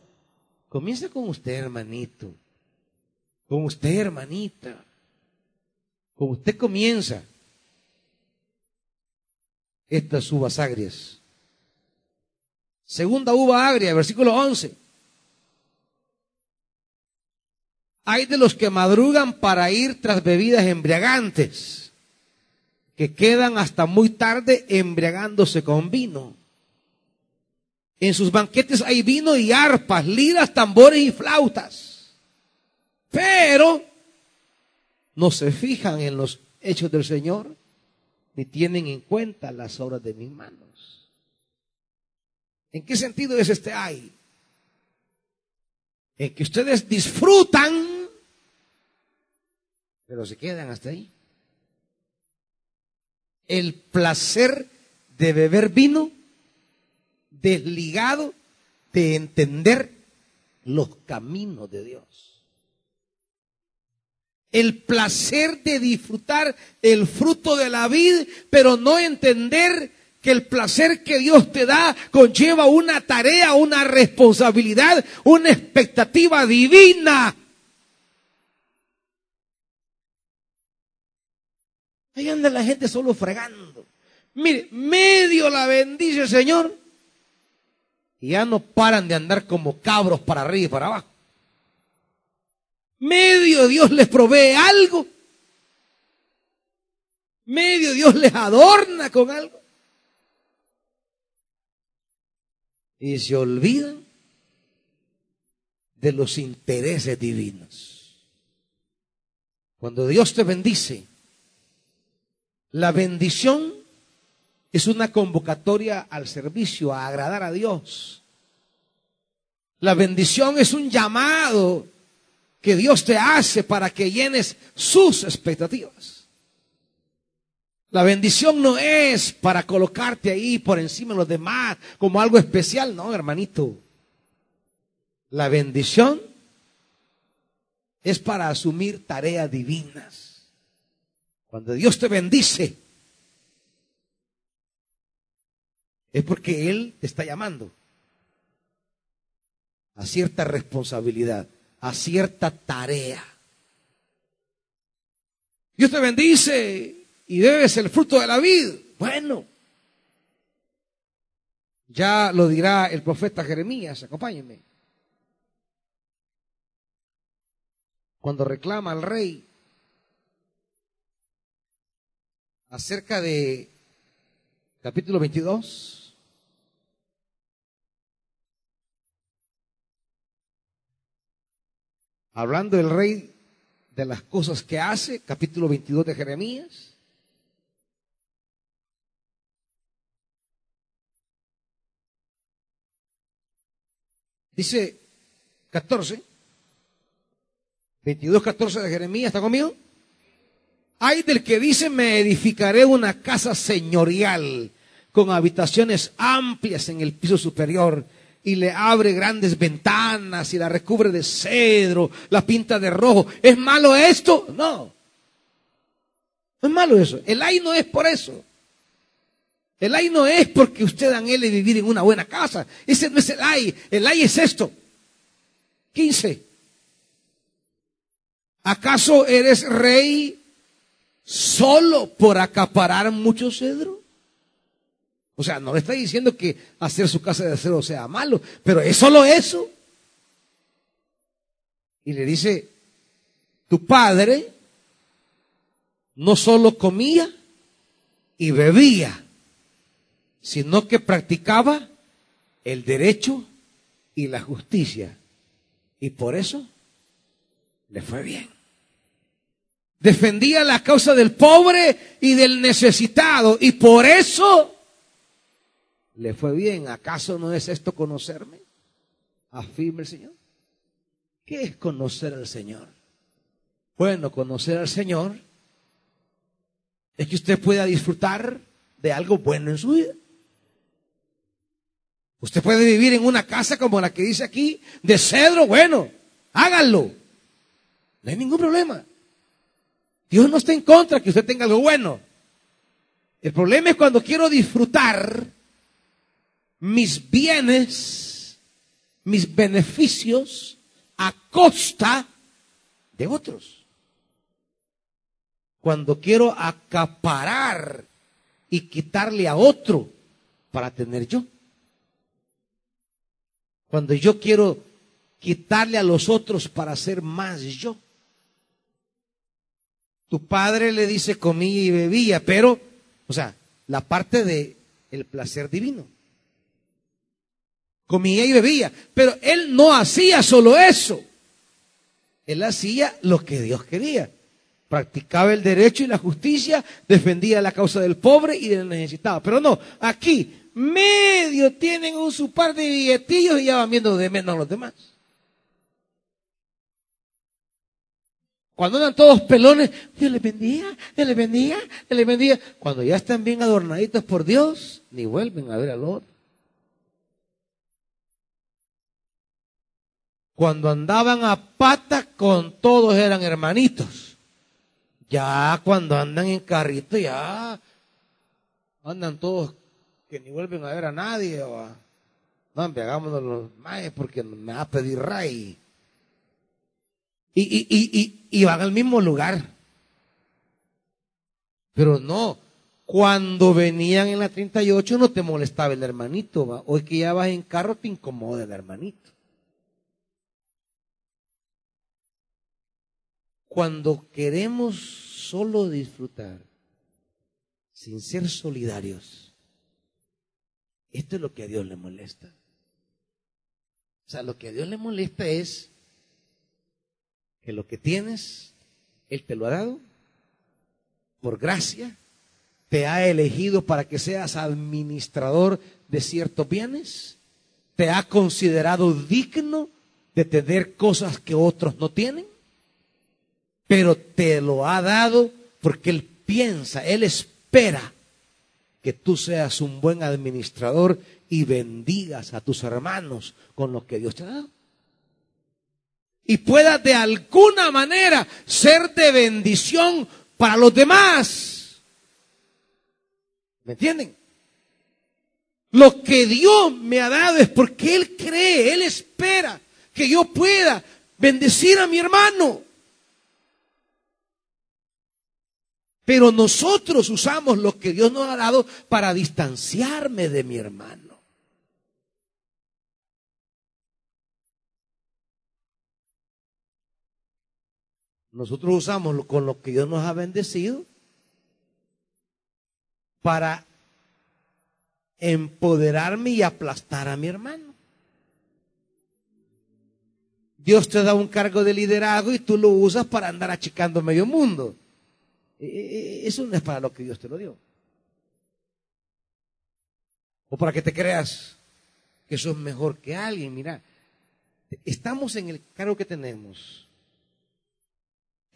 comienza con usted, hermanito. Con usted, hermanita. Con usted comienza estas uvas agrias. Segunda uva agria, versículo 11. Hay de los que madrugan para ir tras bebidas embriagantes, que quedan hasta muy tarde embriagándose con vino. En sus banquetes hay vino y arpas, liras, tambores y flautas. Pero no se fijan en los hechos del Señor, ni tienen en cuenta las obras de mis manos. ¿En qué sentido es este hay? En que ustedes disfrutan pero se quedan hasta ahí. El placer de beber vino desligado de entender los caminos de Dios. El placer de disfrutar el fruto de la vida, pero no entender que el placer que Dios te da conlleva una tarea, una responsabilidad, una expectativa divina. Ahí anda la gente solo fregando. Mire, medio la bendice el Señor y ya no paran de andar como cabros para arriba y para abajo. Medio Dios les provee algo. Medio Dios les adorna con algo. y se olvidan de los intereses divinos. Cuando Dios te bendice, la bendición es una convocatoria al servicio, a agradar a Dios. La bendición es un llamado que Dios te hace para que llenes sus expectativas. La bendición no es para colocarte ahí por encima de los demás como algo especial, no, hermanito. La bendición es para asumir tareas divinas. Cuando Dios te bendice, es porque Él te está llamando a cierta responsabilidad, a cierta tarea. Dios te bendice y bebes el fruto de la vida. Bueno, ya lo dirá el profeta Jeremías, acompáñenme. Cuando reclama al rey acerca de capítulo 22, hablando el rey de las cosas que hace, capítulo 22 de Jeremías, Dice 14, 22, 14 de Jeremías, ¿está conmigo? Hay del que dice, me edificaré una casa señorial con habitaciones amplias en el piso superior y le abre grandes ventanas y la recubre de cedro, la pinta de rojo. ¿Es malo esto? No. No es malo eso. El ay no es por eso. El ay no es porque usted anhele vivir en una buena casa. Ese no es el ay. El ay es esto. 15. ¿Acaso eres rey solo por acaparar mucho cedro? O sea, no le está diciendo que hacer su casa de cedro sea malo, pero es solo eso. Y le dice, tu padre no solo comía y bebía, sino que practicaba el derecho y la justicia. Y por eso le fue bien. Defendía la causa del pobre y del necesitado. Y por eso le fue bien. ¿Acaso no es esto conocerme? Afirma el Señor. ¿Qué es conocer al Señor? Bueno, conocer al Señor es que usted pueda disfrutar de algo bueno en su vida. Usted puede vivir en una casa como la que dice aquí, de cedro, bueno, háganlo. No hay ningún problema. Dios no está en contra que usted tenga algo bueno. El problema es cuando quiero disfrutar mis bienes, mis beneficios a costa de otros. Cuando quiero acaparar y quitarle a otro para tener yo. Cuando yo quiero quitarle a los otros para ser más yo. Tu padre le dice comía y bebía, pero, o sea, la parte de el placer divino. Comía y bebía, pero él no hacía solo eso. Él hacía lo que Dios quería. Practicaba el derecho y la justicia, defendía la causa del pobre y del necesitado. Pero no, aquí medio tienen un su par de billetillos y ya van viendo de menos a los demás. Cuando andan todos pelones, Dios les bendiga, Dios les bendiga, Dios les bendiga. Cuando ya están bien adornaditos por Dios, ni vuelven a ver al otro. Cuando andaban a pata con todos eran hermanitos. Ya cuando andan en carrito ya andan todos que ni vuelven a ver a nadie. O no, hagámonos los maes porque me va a pedir ray. Y, y, y, y, van al mismo lugar. Pero no, cuando venían en la 38 no te molestaba el hermanito, ¿va? Hoy que ya vas en carro te incomoda el hermanito. Cuando queremos solo disfrutar, sin ser solidarios, esto es lo que a Dios le molesta. O sea, lo que a Dios le molesta es que lo que tienes, Él te lo ha dado por gracia, te ha elegido para que seas administrador de ciertos bienes, te ha considerado digno de tener cosas que otros no tienen, pero te lo ha dado porque Él piensa, Él espera que tú seas un buen administrador y bendigas a tus hermanos con lo que Dios te ha dado. Y puedas de alguna manera ser de bendición para los demás. ¿Me entienden? Lo que Dios me ha dado es porque Él cree, Él espera que yo pueda bendecir a mi hermano. Pero nosotros usamos lo que Dios nos ha dado para distanciarme de mi hermano. Nosotros usamos con lo que Dios nos ha bendecido para empoderarme y aplastar a mi hermano. Dios te da un cargo de liderazgo y tú lo usas para andar achicando medio mundo. E, e, e, eso no es para lo que Dios te lo dio. O para que te creas que eso es mejor que alguien. Mira, estamos en el cargo que tenemos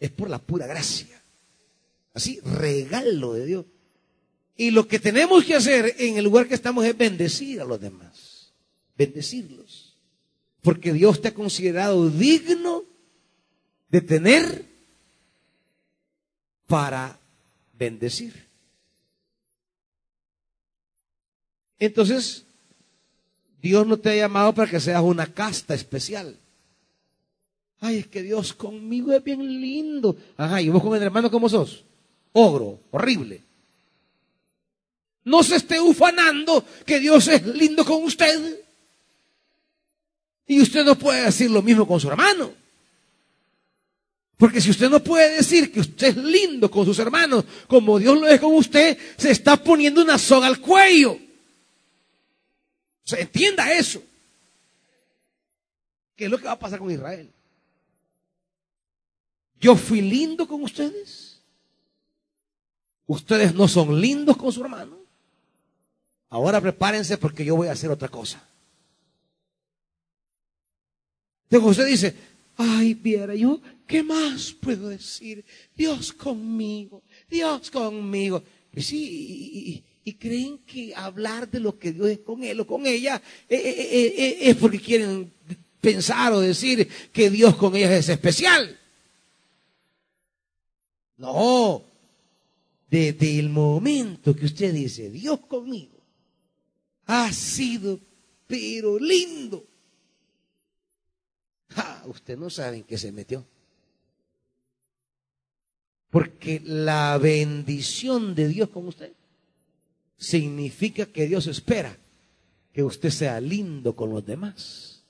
es por la pura gracia. Así, regalo de Dios. Y lo que tenemos que hacer en el lugar que estamos es bendecir a los demás. Bendecirlos. Porque Dios te ha considerado digno de tener para bendecir. Entonces, Dios no te ha llamado para que seas una casta especial. Ay, es que Dios conmigo es bien lindo. Ajá, ¿y vos con el hermano cómo sos? Ogro, horrible. No se esté ufanando que Dios es lindo con usted. Y usted no puede decir lo mismo con su hermano. Porque si usted no puede decir que usted es lindo con sus hermanos, como Dios lo es con usted, se está poniendo una soga al cuello. Entienda eso. ¿Qué es lo que va a pasar con Israel? Yo fui lindo con ustedes. Ustedes no son lindos con su hermano. Ahora prepárense porque yo voy a hacer otra cosa. Entonces usted dice, ay, viera yo, ¿qué más puedo decir? Dios conmigo, Dios conmigo. Y sí, y, creen que hablar de lo que Dios es con él o con ella eh, eh, eh, es porque quieren pensar o decir que Dios con ella es especial. No, desde el momento que usted dice, Dios conmigo, ha sido pero lindo. Usted no sabe en qué se metió. Porque la bendición de Dios con usted significa que Dios espera que usted sea lindo con los demás.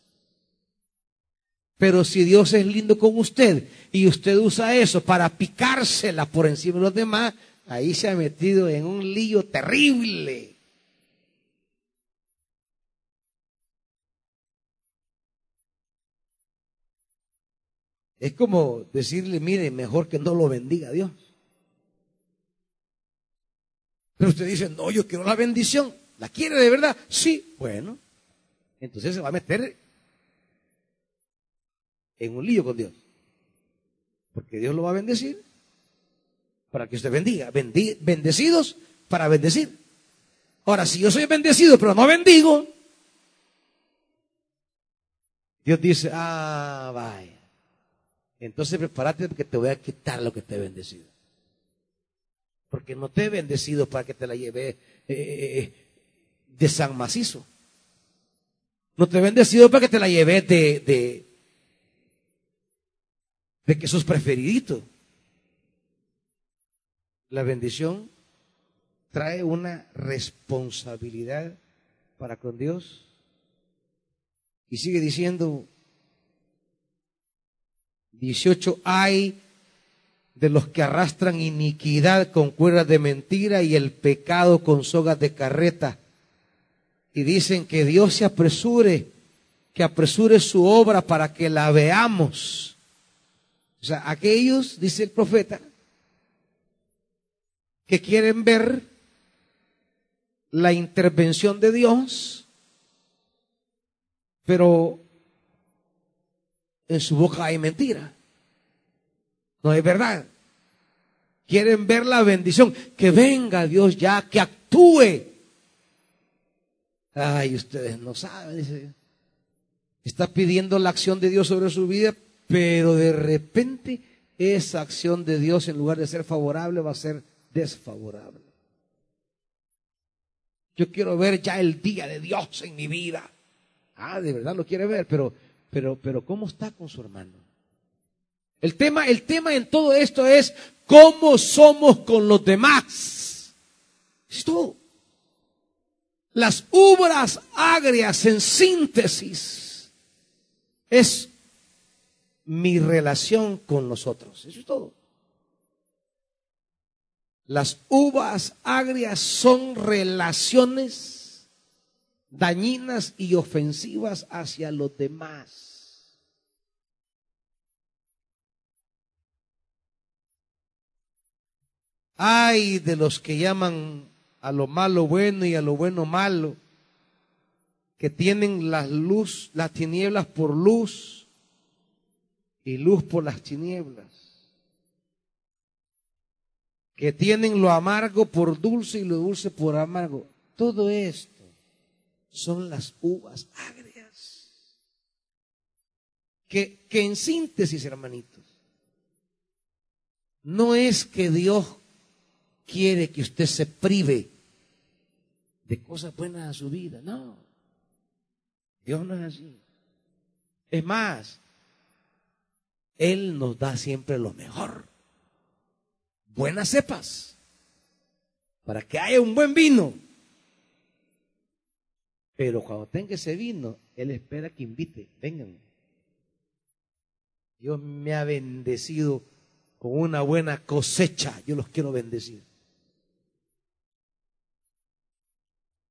Pero si Dios es lindo con usted y usted usa eso para picársela por encima de los demás, ahí se ha metido en un lío terrible. Es como decirle, mire, mejor que no lo bendiga Dios. Pero usted dice, no, yo quiero la bendición. ¿La quiere de verdad? Sí. Bueno, entonces se va a meter en un lío con Dios. Porque Dios lo va a bendecir para que usted bendiga. bendecidos para bendecir. Ahora, si yo soy bendecido pero no bendigo, Dios dice, ah, vaya. Entonces prepárate porque te voy a quitar lo que te he bendecido. Porque no te he bendecido para que te la lleve eh, eh, eh, de San Macizo. No te he bendecido para que te la lleve de, de, de que preferidito. La bendición trae una responsabilidad para con Dios. Y sigue diciendo, 18, hay de los que arrastran iniquidad con cuerdas de mentira y el pecado con sogas de carreta. Y dicen que Dios se apresure, que apresure su obra para que la veamos. O sea, aquellos, dice el profeta, que quieren ver la intervención de Dios, pero en su boca hay mentira. No es verdad. Quieren ver la bendición. Que venga Dios ya, que actúe. Ay, ustedes no saben, dice. Está pidiendo la acción de Dios sobre su vida, pero de repente esa acción de Dios en lugar de ser favorable va a ser desfavorable. Yo quiero ver ya el día de Dios en mi vida. Ah, de verdad lo quiere ver, pero, pero, pero ¿cómo está con su hermano? El tema, el tema en todo esto es cómo somos con los demás. Esto. Las uvas agrias en síntesis es mi relación con los otros. Eso es todo. Las uvas agrias son relaciones dañinas y ofensivas hacia los demás. Hay de los que llaman a lo malo bueno y a lo bueno malo, que tienen la luz, las tinieblas por luz y luz por las tinieblas que tienen lo amargo por dulce y lo dulce por amargo. Todo esto son las uvas agrias. Que, que en síntesis, hermanitos, no es que Dios quiere que usted se prive de cosas buenas a su vida, no. Dios no es así. Es más, Él nos da siempre lo mejor buenas cepas, para que haya un buen vino. Pero cuando tenga ese vino, Él espera que invite, vengan. Dios me ha bendecido con una buena cosecha, yo los quiero bendecir.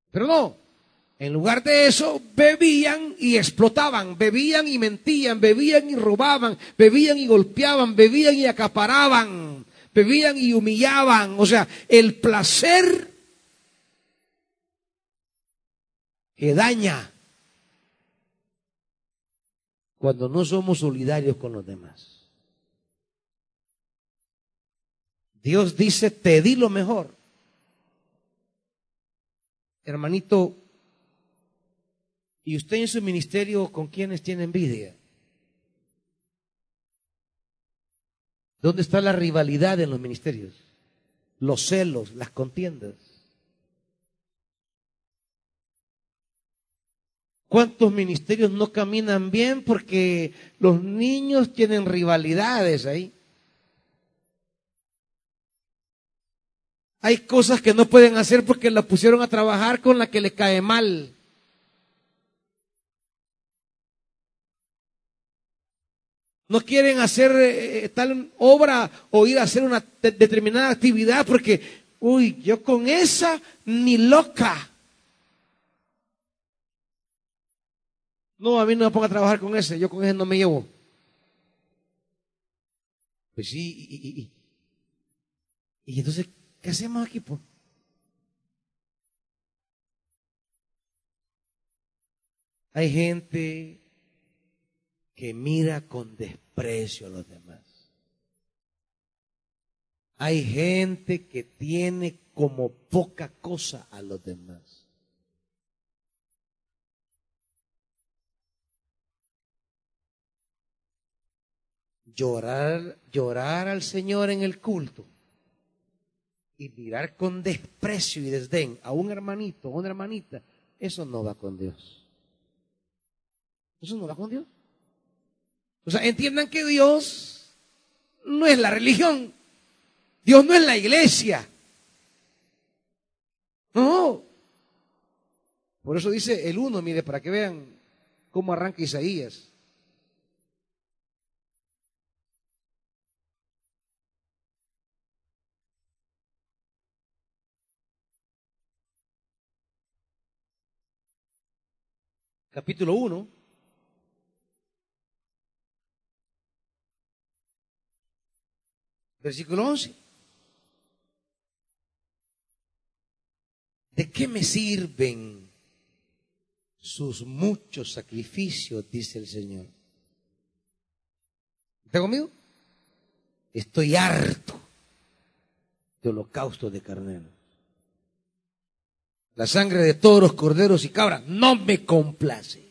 Pero no, en lugar de eso, bebían y explotaban, bebían y mentían, bebían y robaban, bebían y golpeaban, bebían y acaparaban bebían y humillaban. O sea, el placer que daña cuando no somos solidarios con los demás. Dios dice, te di lo mejor. Hermanito, ¿y usted en su ministerio con quienes tiene envidia? ¿Dónde está la rivalidad en los ministerios? Los celos, las contiendas. ¿Cuántos ministerios no caminan bien porque los niños tienen rivalidades ahí? Hay cosas que no pueden hacer porque la pusieron a trabajar con la que le cae mal. No quieren hacer eh, tal obra o ir a hacer una determinada actividad porque, uy, yo con esa ni loca. No, a mí no me ponga a trabajar con ese, yo con ese no me llevo. Pues sí, y, y, y entonces, ¿qué hacemos aquí? Pues? Hay gente que mira con desprecio a los demás. Hay gente que tiene como poca cosa a los demás. Llorar, llorar al Señor en el culto y mirar con desprecio y desdén a un hermanito, a una hermanita, eso no va con Dios. Eso no va con Dios. O sea, entiendan que Dios no es la religión. Dios no es la iglesia. No. Por eso dice el uno, mire, para que vean cómo arranca Isaías. Capítulo 1. Versículo 11. ¿De qué me sirven sus muchos sacrificios? Dice el Señor. ¿Está conmigo? Estoy harto de holocausto de carneros. La sangre de toros, corderos y cabras no me complace.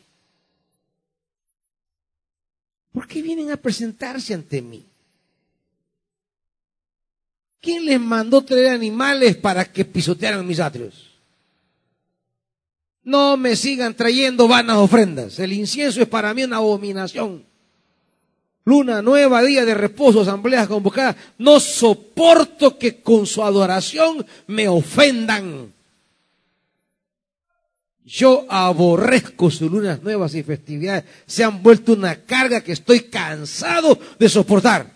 ¿Por qué vienen a presentarse ante mí? ¿Quién les mandó traer animales para que pisotearan mis atrios? No me sigan trayendo vanas ofrendas. El incienso es para mí una abominación. Luna nueva, día de reposo, asambleas convocadas. No soporto que con su adoración me ofendan. Yo aborrezco sus lunas nuevas y festividades. Se han vuelto una carga que estoy cansado de soportar.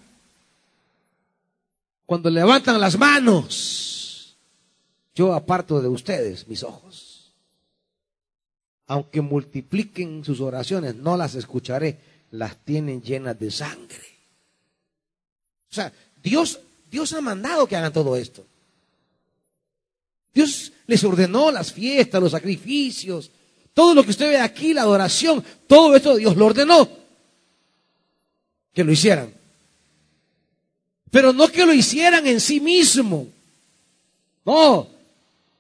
Cuando levantan las manos, yo aparto de ustedes mis ojos aunque multipliquen sus oraciones, no las escucharé, las tienen llenas de sangre. O sea, Dios, Dios ha mandado que hagan todo esto. Dios les ordenó las fiestas, los sacrificios, todo lo que usted ve aquí, la adoración, todo esto Dios lo ordenó que lo hicieran. Pero no que lo hicieran en sí mismo. No,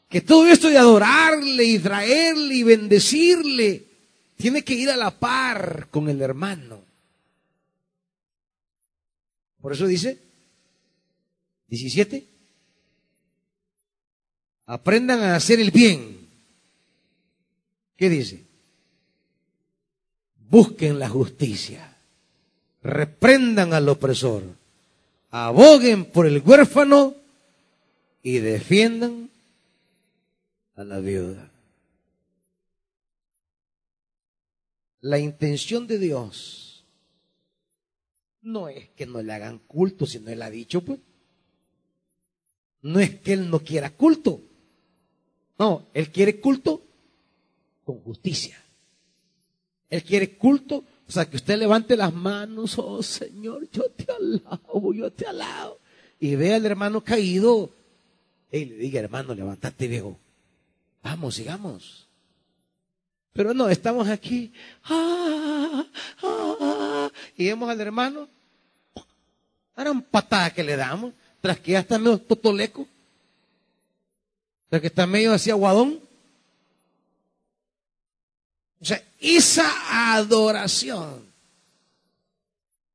que todo esto de adorarle y traerle y bendecirle tiene que ir a la par con el hermano. Por eso dice 17. Aprendan a hacer el bien. ¿Qué dice? Busquen la justicia. Reprendan al opresor. Aboguen por el huérfano y defiendan a la viuda. La intención de Dios no es que no le hagan culto, sino Él ha dicho, pues. No es que Él no quiera culto. No, Él quiere culto con justicia. Él quiere culto, o sea, que usted levante las manos, oh Señor, yo te alabo, yo te alabo. Y ve al hermano caído y le diga, hermano, levantate viejo. Vamos, sigamos. Pero no, estamos aquí. Ah, ah, ah, y vemos al hermano. Eran patadas que le damos. Tras que ya está medio totoleco. Tras que está medio así aguadón. O sea, esa adoración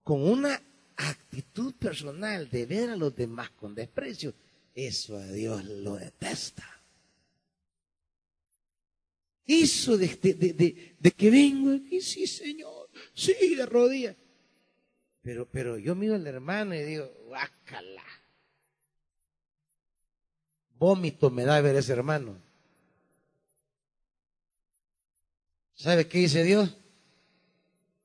con una actitud personal de ver a los demás con desprecio, eso a Dios lo detesta. Eso de, de, que vengo aquí, sí, Señor, sí, de rodillas. Pero, pero yo miro al hermano y digo, guácala. Vómito me da ver ese hermano. ¿Sabe qué dice Dios?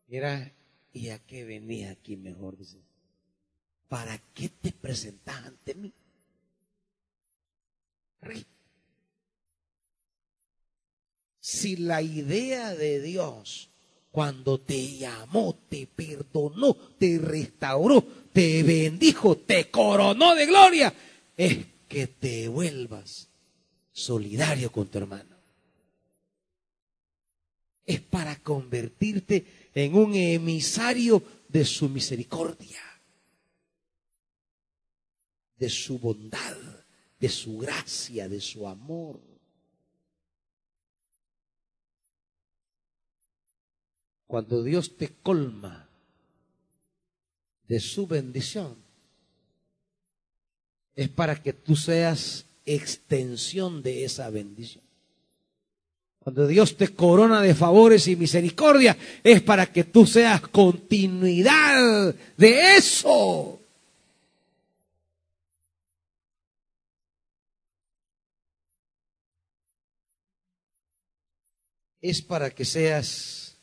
Mira, ¿y a qué venía aquí mejor? Dice, ¿para qué te presentas ante mí? Rey si la idea de Dios cuando te llamó, te perdonó, te restauró, te bendijo, te coronó de gloria, es que te vuelvas solidario con tu hermano. Es para convertirte en un emisario de su misericordia, de su bondad, de su gracia, de su amor. Cuando Dios te colma de su bendición. Es para que tú seas extensión de esa bendición. Cuando Dios te corona de favores y misericordia, es para que tú seas continuidad de eso. Es para que seas,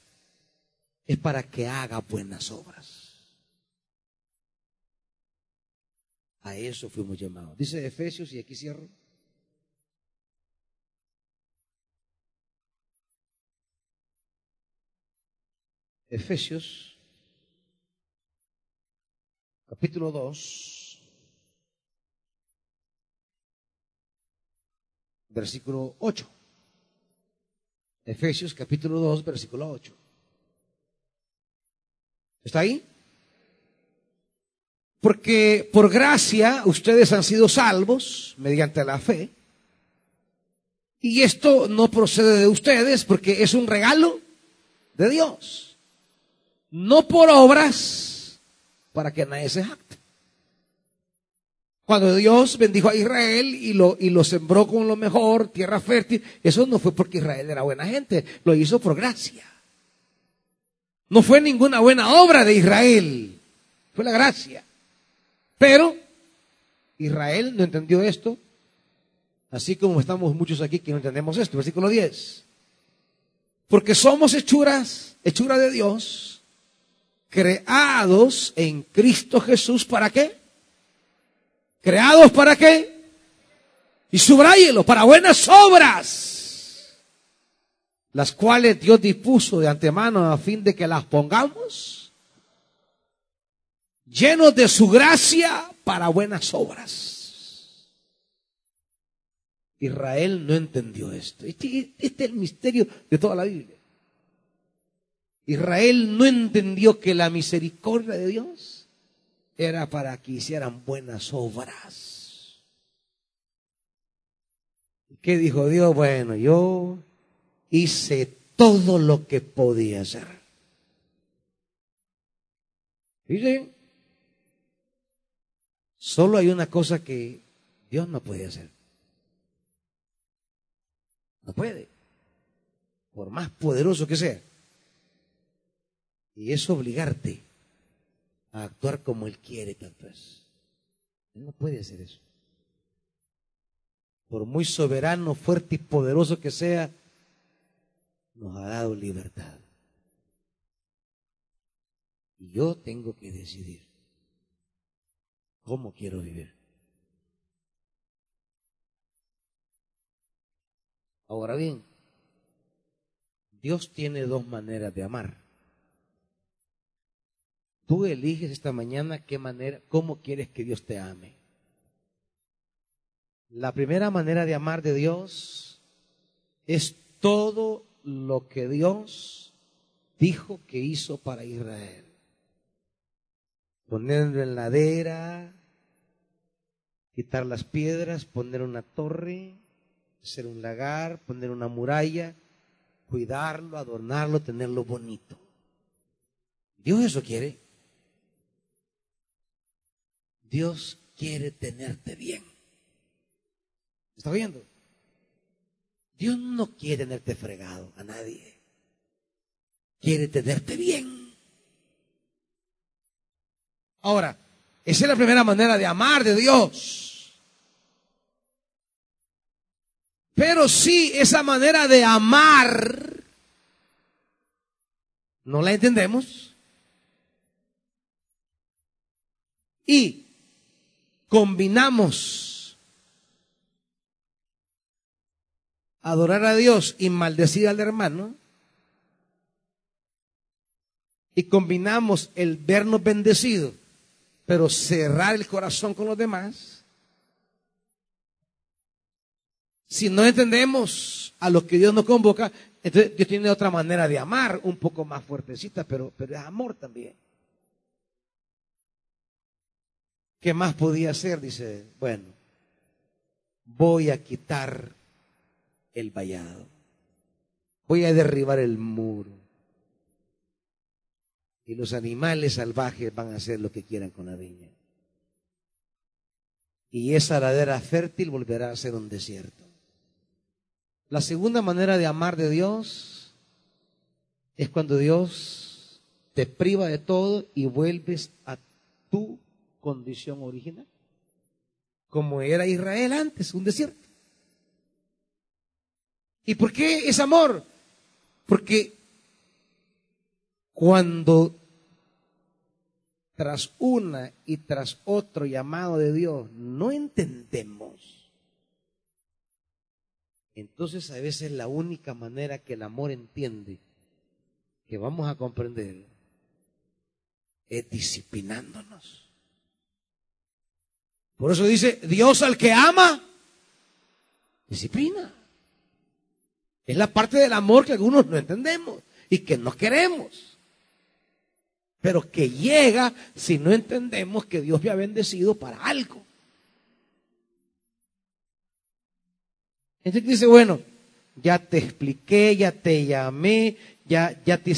es para que haga buenas obras. A eso fuimos llamados. Dice Efesios, y aquí cierro. Efesios, capítulo 2, versículo 8. Efesios, capítulo 2, versículo 8. ¿Está ahí? Porque por gracia ustedes han sido salvos mediante la fe. Y esto no procede de ustedes porque es un regalo de Dios no por obras, para que nadie se jacte. Cuando Dios bendijo a Israel y lo, y lo sembró con lo mejor, tierra fértil, eso no fue porque Israel era buena gente, lo hizo por gracia. No fue ninguna buena obra de Israel, fue la gracia. Pero Israel no entendió esto, así como estamos muchos aquí que no entendemos esto. Versículo 10. Porque somos hechuras, hechura de Dios, creados en Cristo Jesús, ¿para qué? ¿Creados para qué? Y subrayelo, para buenas obras, las cuales Dios dispuso de antemano a fin de que las pongamos llenos de su gracia para buenas obras. Israel no entendió esto. Este, este es el misterio de toda la Biblia. Israel no entendió que la misericordia de Dios era para que hicieran buenas obras. ¿Qué dijo Dios? Bueno, yo hice todo lo que podía hacer. Solo hay una cosa que Dios no puede hacer. No puede. Por más poderoso que sea. Y es obligarte a actuar como Él quiere tal vez. Él no puede hacer eso. Por muy soberano, fuerte y poderoso que sea, nos ha dado libertad. Y yo tengo que decidir cómo quiero vivir. Ahora bien, Dios tiene dos maneras de amar. Tú eliges esta mañana qué manera, cómo quieres que Dios te ame. La primera manera de amar de Dios es todo lo que Dios dijo que hizo para Israel. Ponerlo en ladera, quitar las piedras, poner una torre, hacer un lagar, poner una muralla, cuidarlo, adornarlo, tenerlo bonito. Dios eso quiere. Dios quiere tenerte bien. ¿Está viendo? Dios no quiere tenerte fregado a nadie. Quiere tenerte bien. Ahora, esa es la primera manera de amar de Dios. Pero si esa manera de amar no la entendemos. Y combinamos adorar a Dios y maldecir al hermano, y combinamos el vernos bendecido, pero cerrar el corazón con los demás, si no entendemos a lo que Dios nos convoca, entonces Dios tiene otra manera de amar, un poco más fuertecita, pero, pero es amor también. ¿Qué más podía hacer? Dice, bueno, voy a quitar el vallado. Voy a derribar el muro. Y los animales salvajes van a hacer lo que quieran con la viña. Y esa ladera fértil volverá a ser un desierto. La segunda manera de amar de Dios es cuando Dios te priva de todo y vuelves a tu condición original. Como era Israel antes, un desierto. ¿Y por qué es amor? Porque cuando tras una y tras otro llamado de Dios no entendemos, entonces a veces la única manera que el amor entiende que vamos a comprender es disciplinándonos. Por eso dice, Dios al que ama, disciplina. Es la parte del amor que algunos no entendemos y que no queremos. Pero que llega si no entendemos que Dios me ha bendecido para algo. Entonces dice, bueno, ya te expliqué, ya te llamé, ya, ya te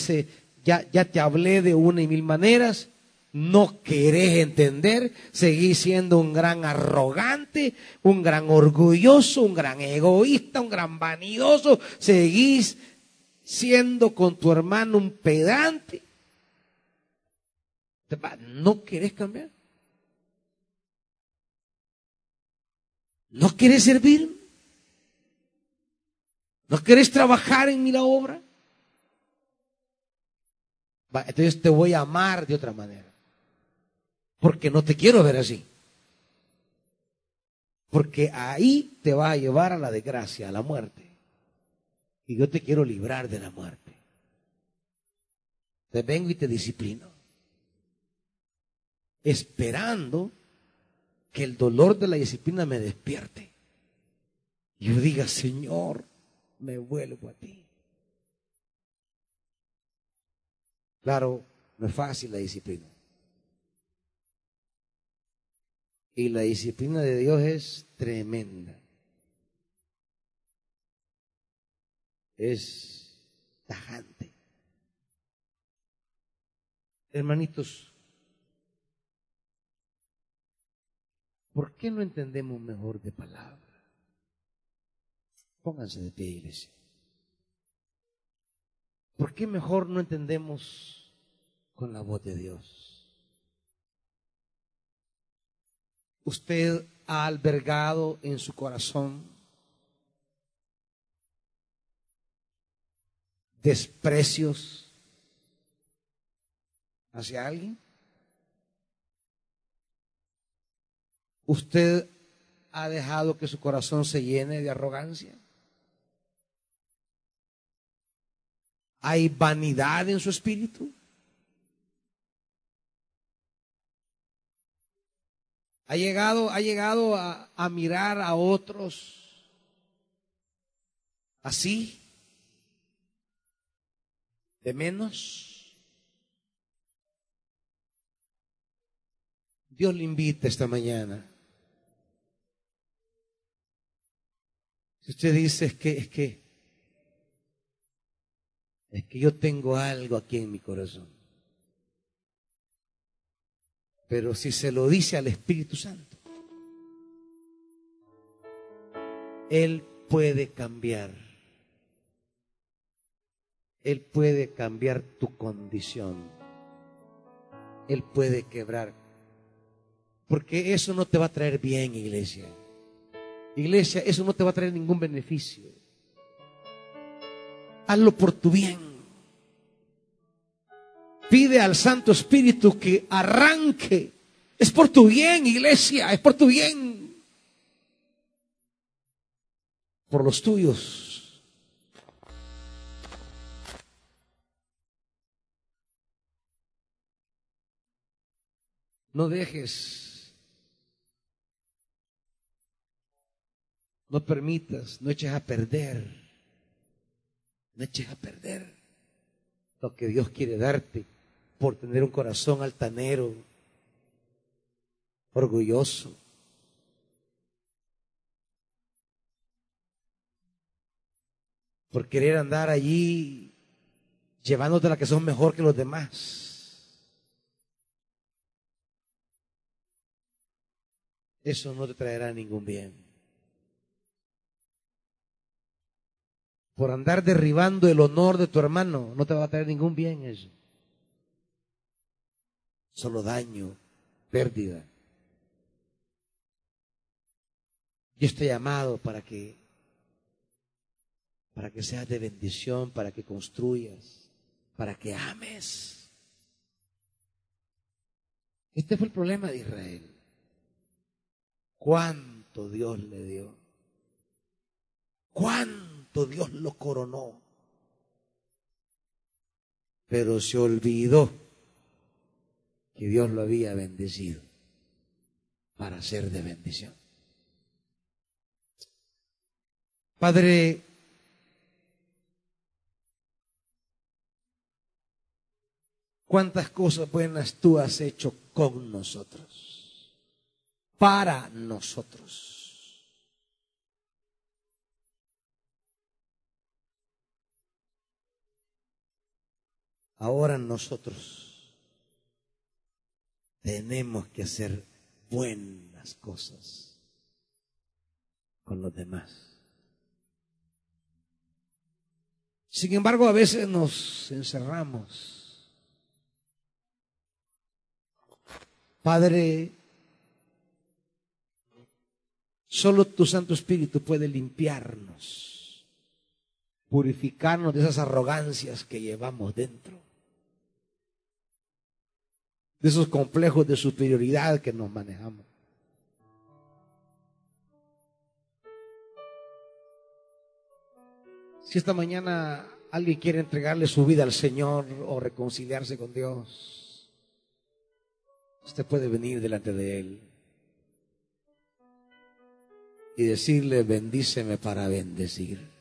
ya, ya te hablé de una y mil maneras, no querés entender, seguís siendo un gran arrogante, un gran orgulloso, un gran egoísta, un gran vanidoso, seguís siendo con tu hermano un pedante. ¿No querés cambiar? ¿No quieres servir? ¿No quieres trabajar en mi obra? entonces te voy a amar de otra manera. Porque no te quiero ver así. Porque ahí te va a llevar a la desgracia, a la muerte. Y yo te quiero librar de la muerte. Te vengo y te disciplino. Esperando que el dolor de la disciplina me despierte. Y yo diga, Señor, me vuelvo a ti. Claro, no es fácil la disciplina. Y la disciplina de Dios es tremenda. Es tajante. Hermanitos, ¿por qué no entendemos mejor de palabra? Pónganse de pie, iglesia. ¿Por qué mejor no entendemos con la voz de Dios? usted ha albergado en su corazón desprecios hacia alguien? ¿Usted ha dejado que su corazón se llene de arrogancia? ¿Hay vanidad en su espíritu? Ha llegado, ha llegado a, a mirar a otros así, de menos. Dios le invita esta mañana. Si usted dice es que, es que, es que yo tengo algo aquí en mi corazón. Pero si se lo dice al Espíritu Santo, Él puede cambiar. Él puede cambiar tu condición. Él puede quebrar. Porque eso no te va a traer bien, iglesia. Iglesia, eso no te va a traer ningún beneficio. Hazlo por tu bien. Pide al Santo Espíritu que arranque. Es por tu bien, iglesia, es por tu bien. Por los tuyos. No dejes, No permitas, no eches a perder, no eches a perder lo que Dios quiere darte por tener un corazón altanero, orgulloso. Por querer andar allí llevándote la que son mejor que los demás. Eso no te traerá ningún bien. Por andar derribando el honor de tu hermano, no te va a traer ningún bien eso. Solo daño, pérdida. Yo estoy llamado para que para que seas de bendición, para que construyas, para que ames. Este fue el problema de Israel. Cuánto Dios le dio. Cuánto Dios lo coronó. Pero se olvidó que Dios lo había bendecido para ser de bendición. Padre, cuántas cosas buenas tú has hecho con nosotros, para nosotros. Ahora nosotros tenemos que hacer buenas cosas con los demás. Sin embargo, a veces nos encerramos Padre, solo tu Santo Espíritu puede limpiarnos, purificarnos de esas arrogancias que llevamos dentro, de esos complejos de superioridad que nos manejamos. Si esta mañana alguien quiere entregarle su vida al Señor o reconciliarse con Dios, usted puede venir delante de Él y decirle, bendíceme para bendecir.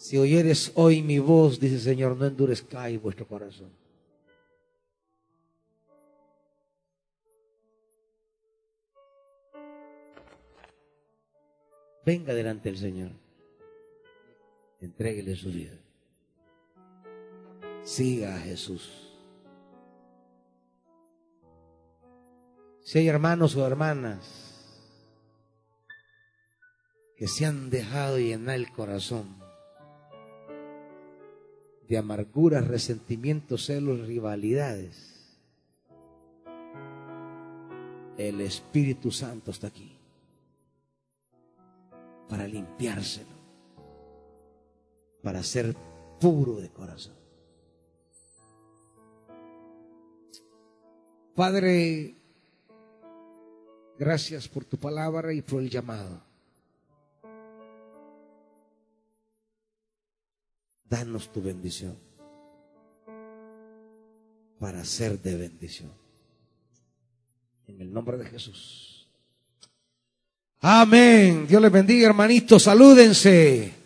Si oyeres hoy mi voz, dice el Señor, no endurezcáis vuestro corazón. Venga delante del Señor. Entréguele su vida. Siga a Jesús. Si hay hermanos o hermanas que se han dejado llenar el corazón de amarguras, resentimientos, celos, rivalidades, el Espíritu Santo está aquí para limpiárselo, para ser puro de corazón. Padre, gracias por tu palabra y por el llamado. Danos tu bendición para ser de bendición. En el nombre de Jesús. Amén. Dios les bendiga, hermanitos. Salúdense.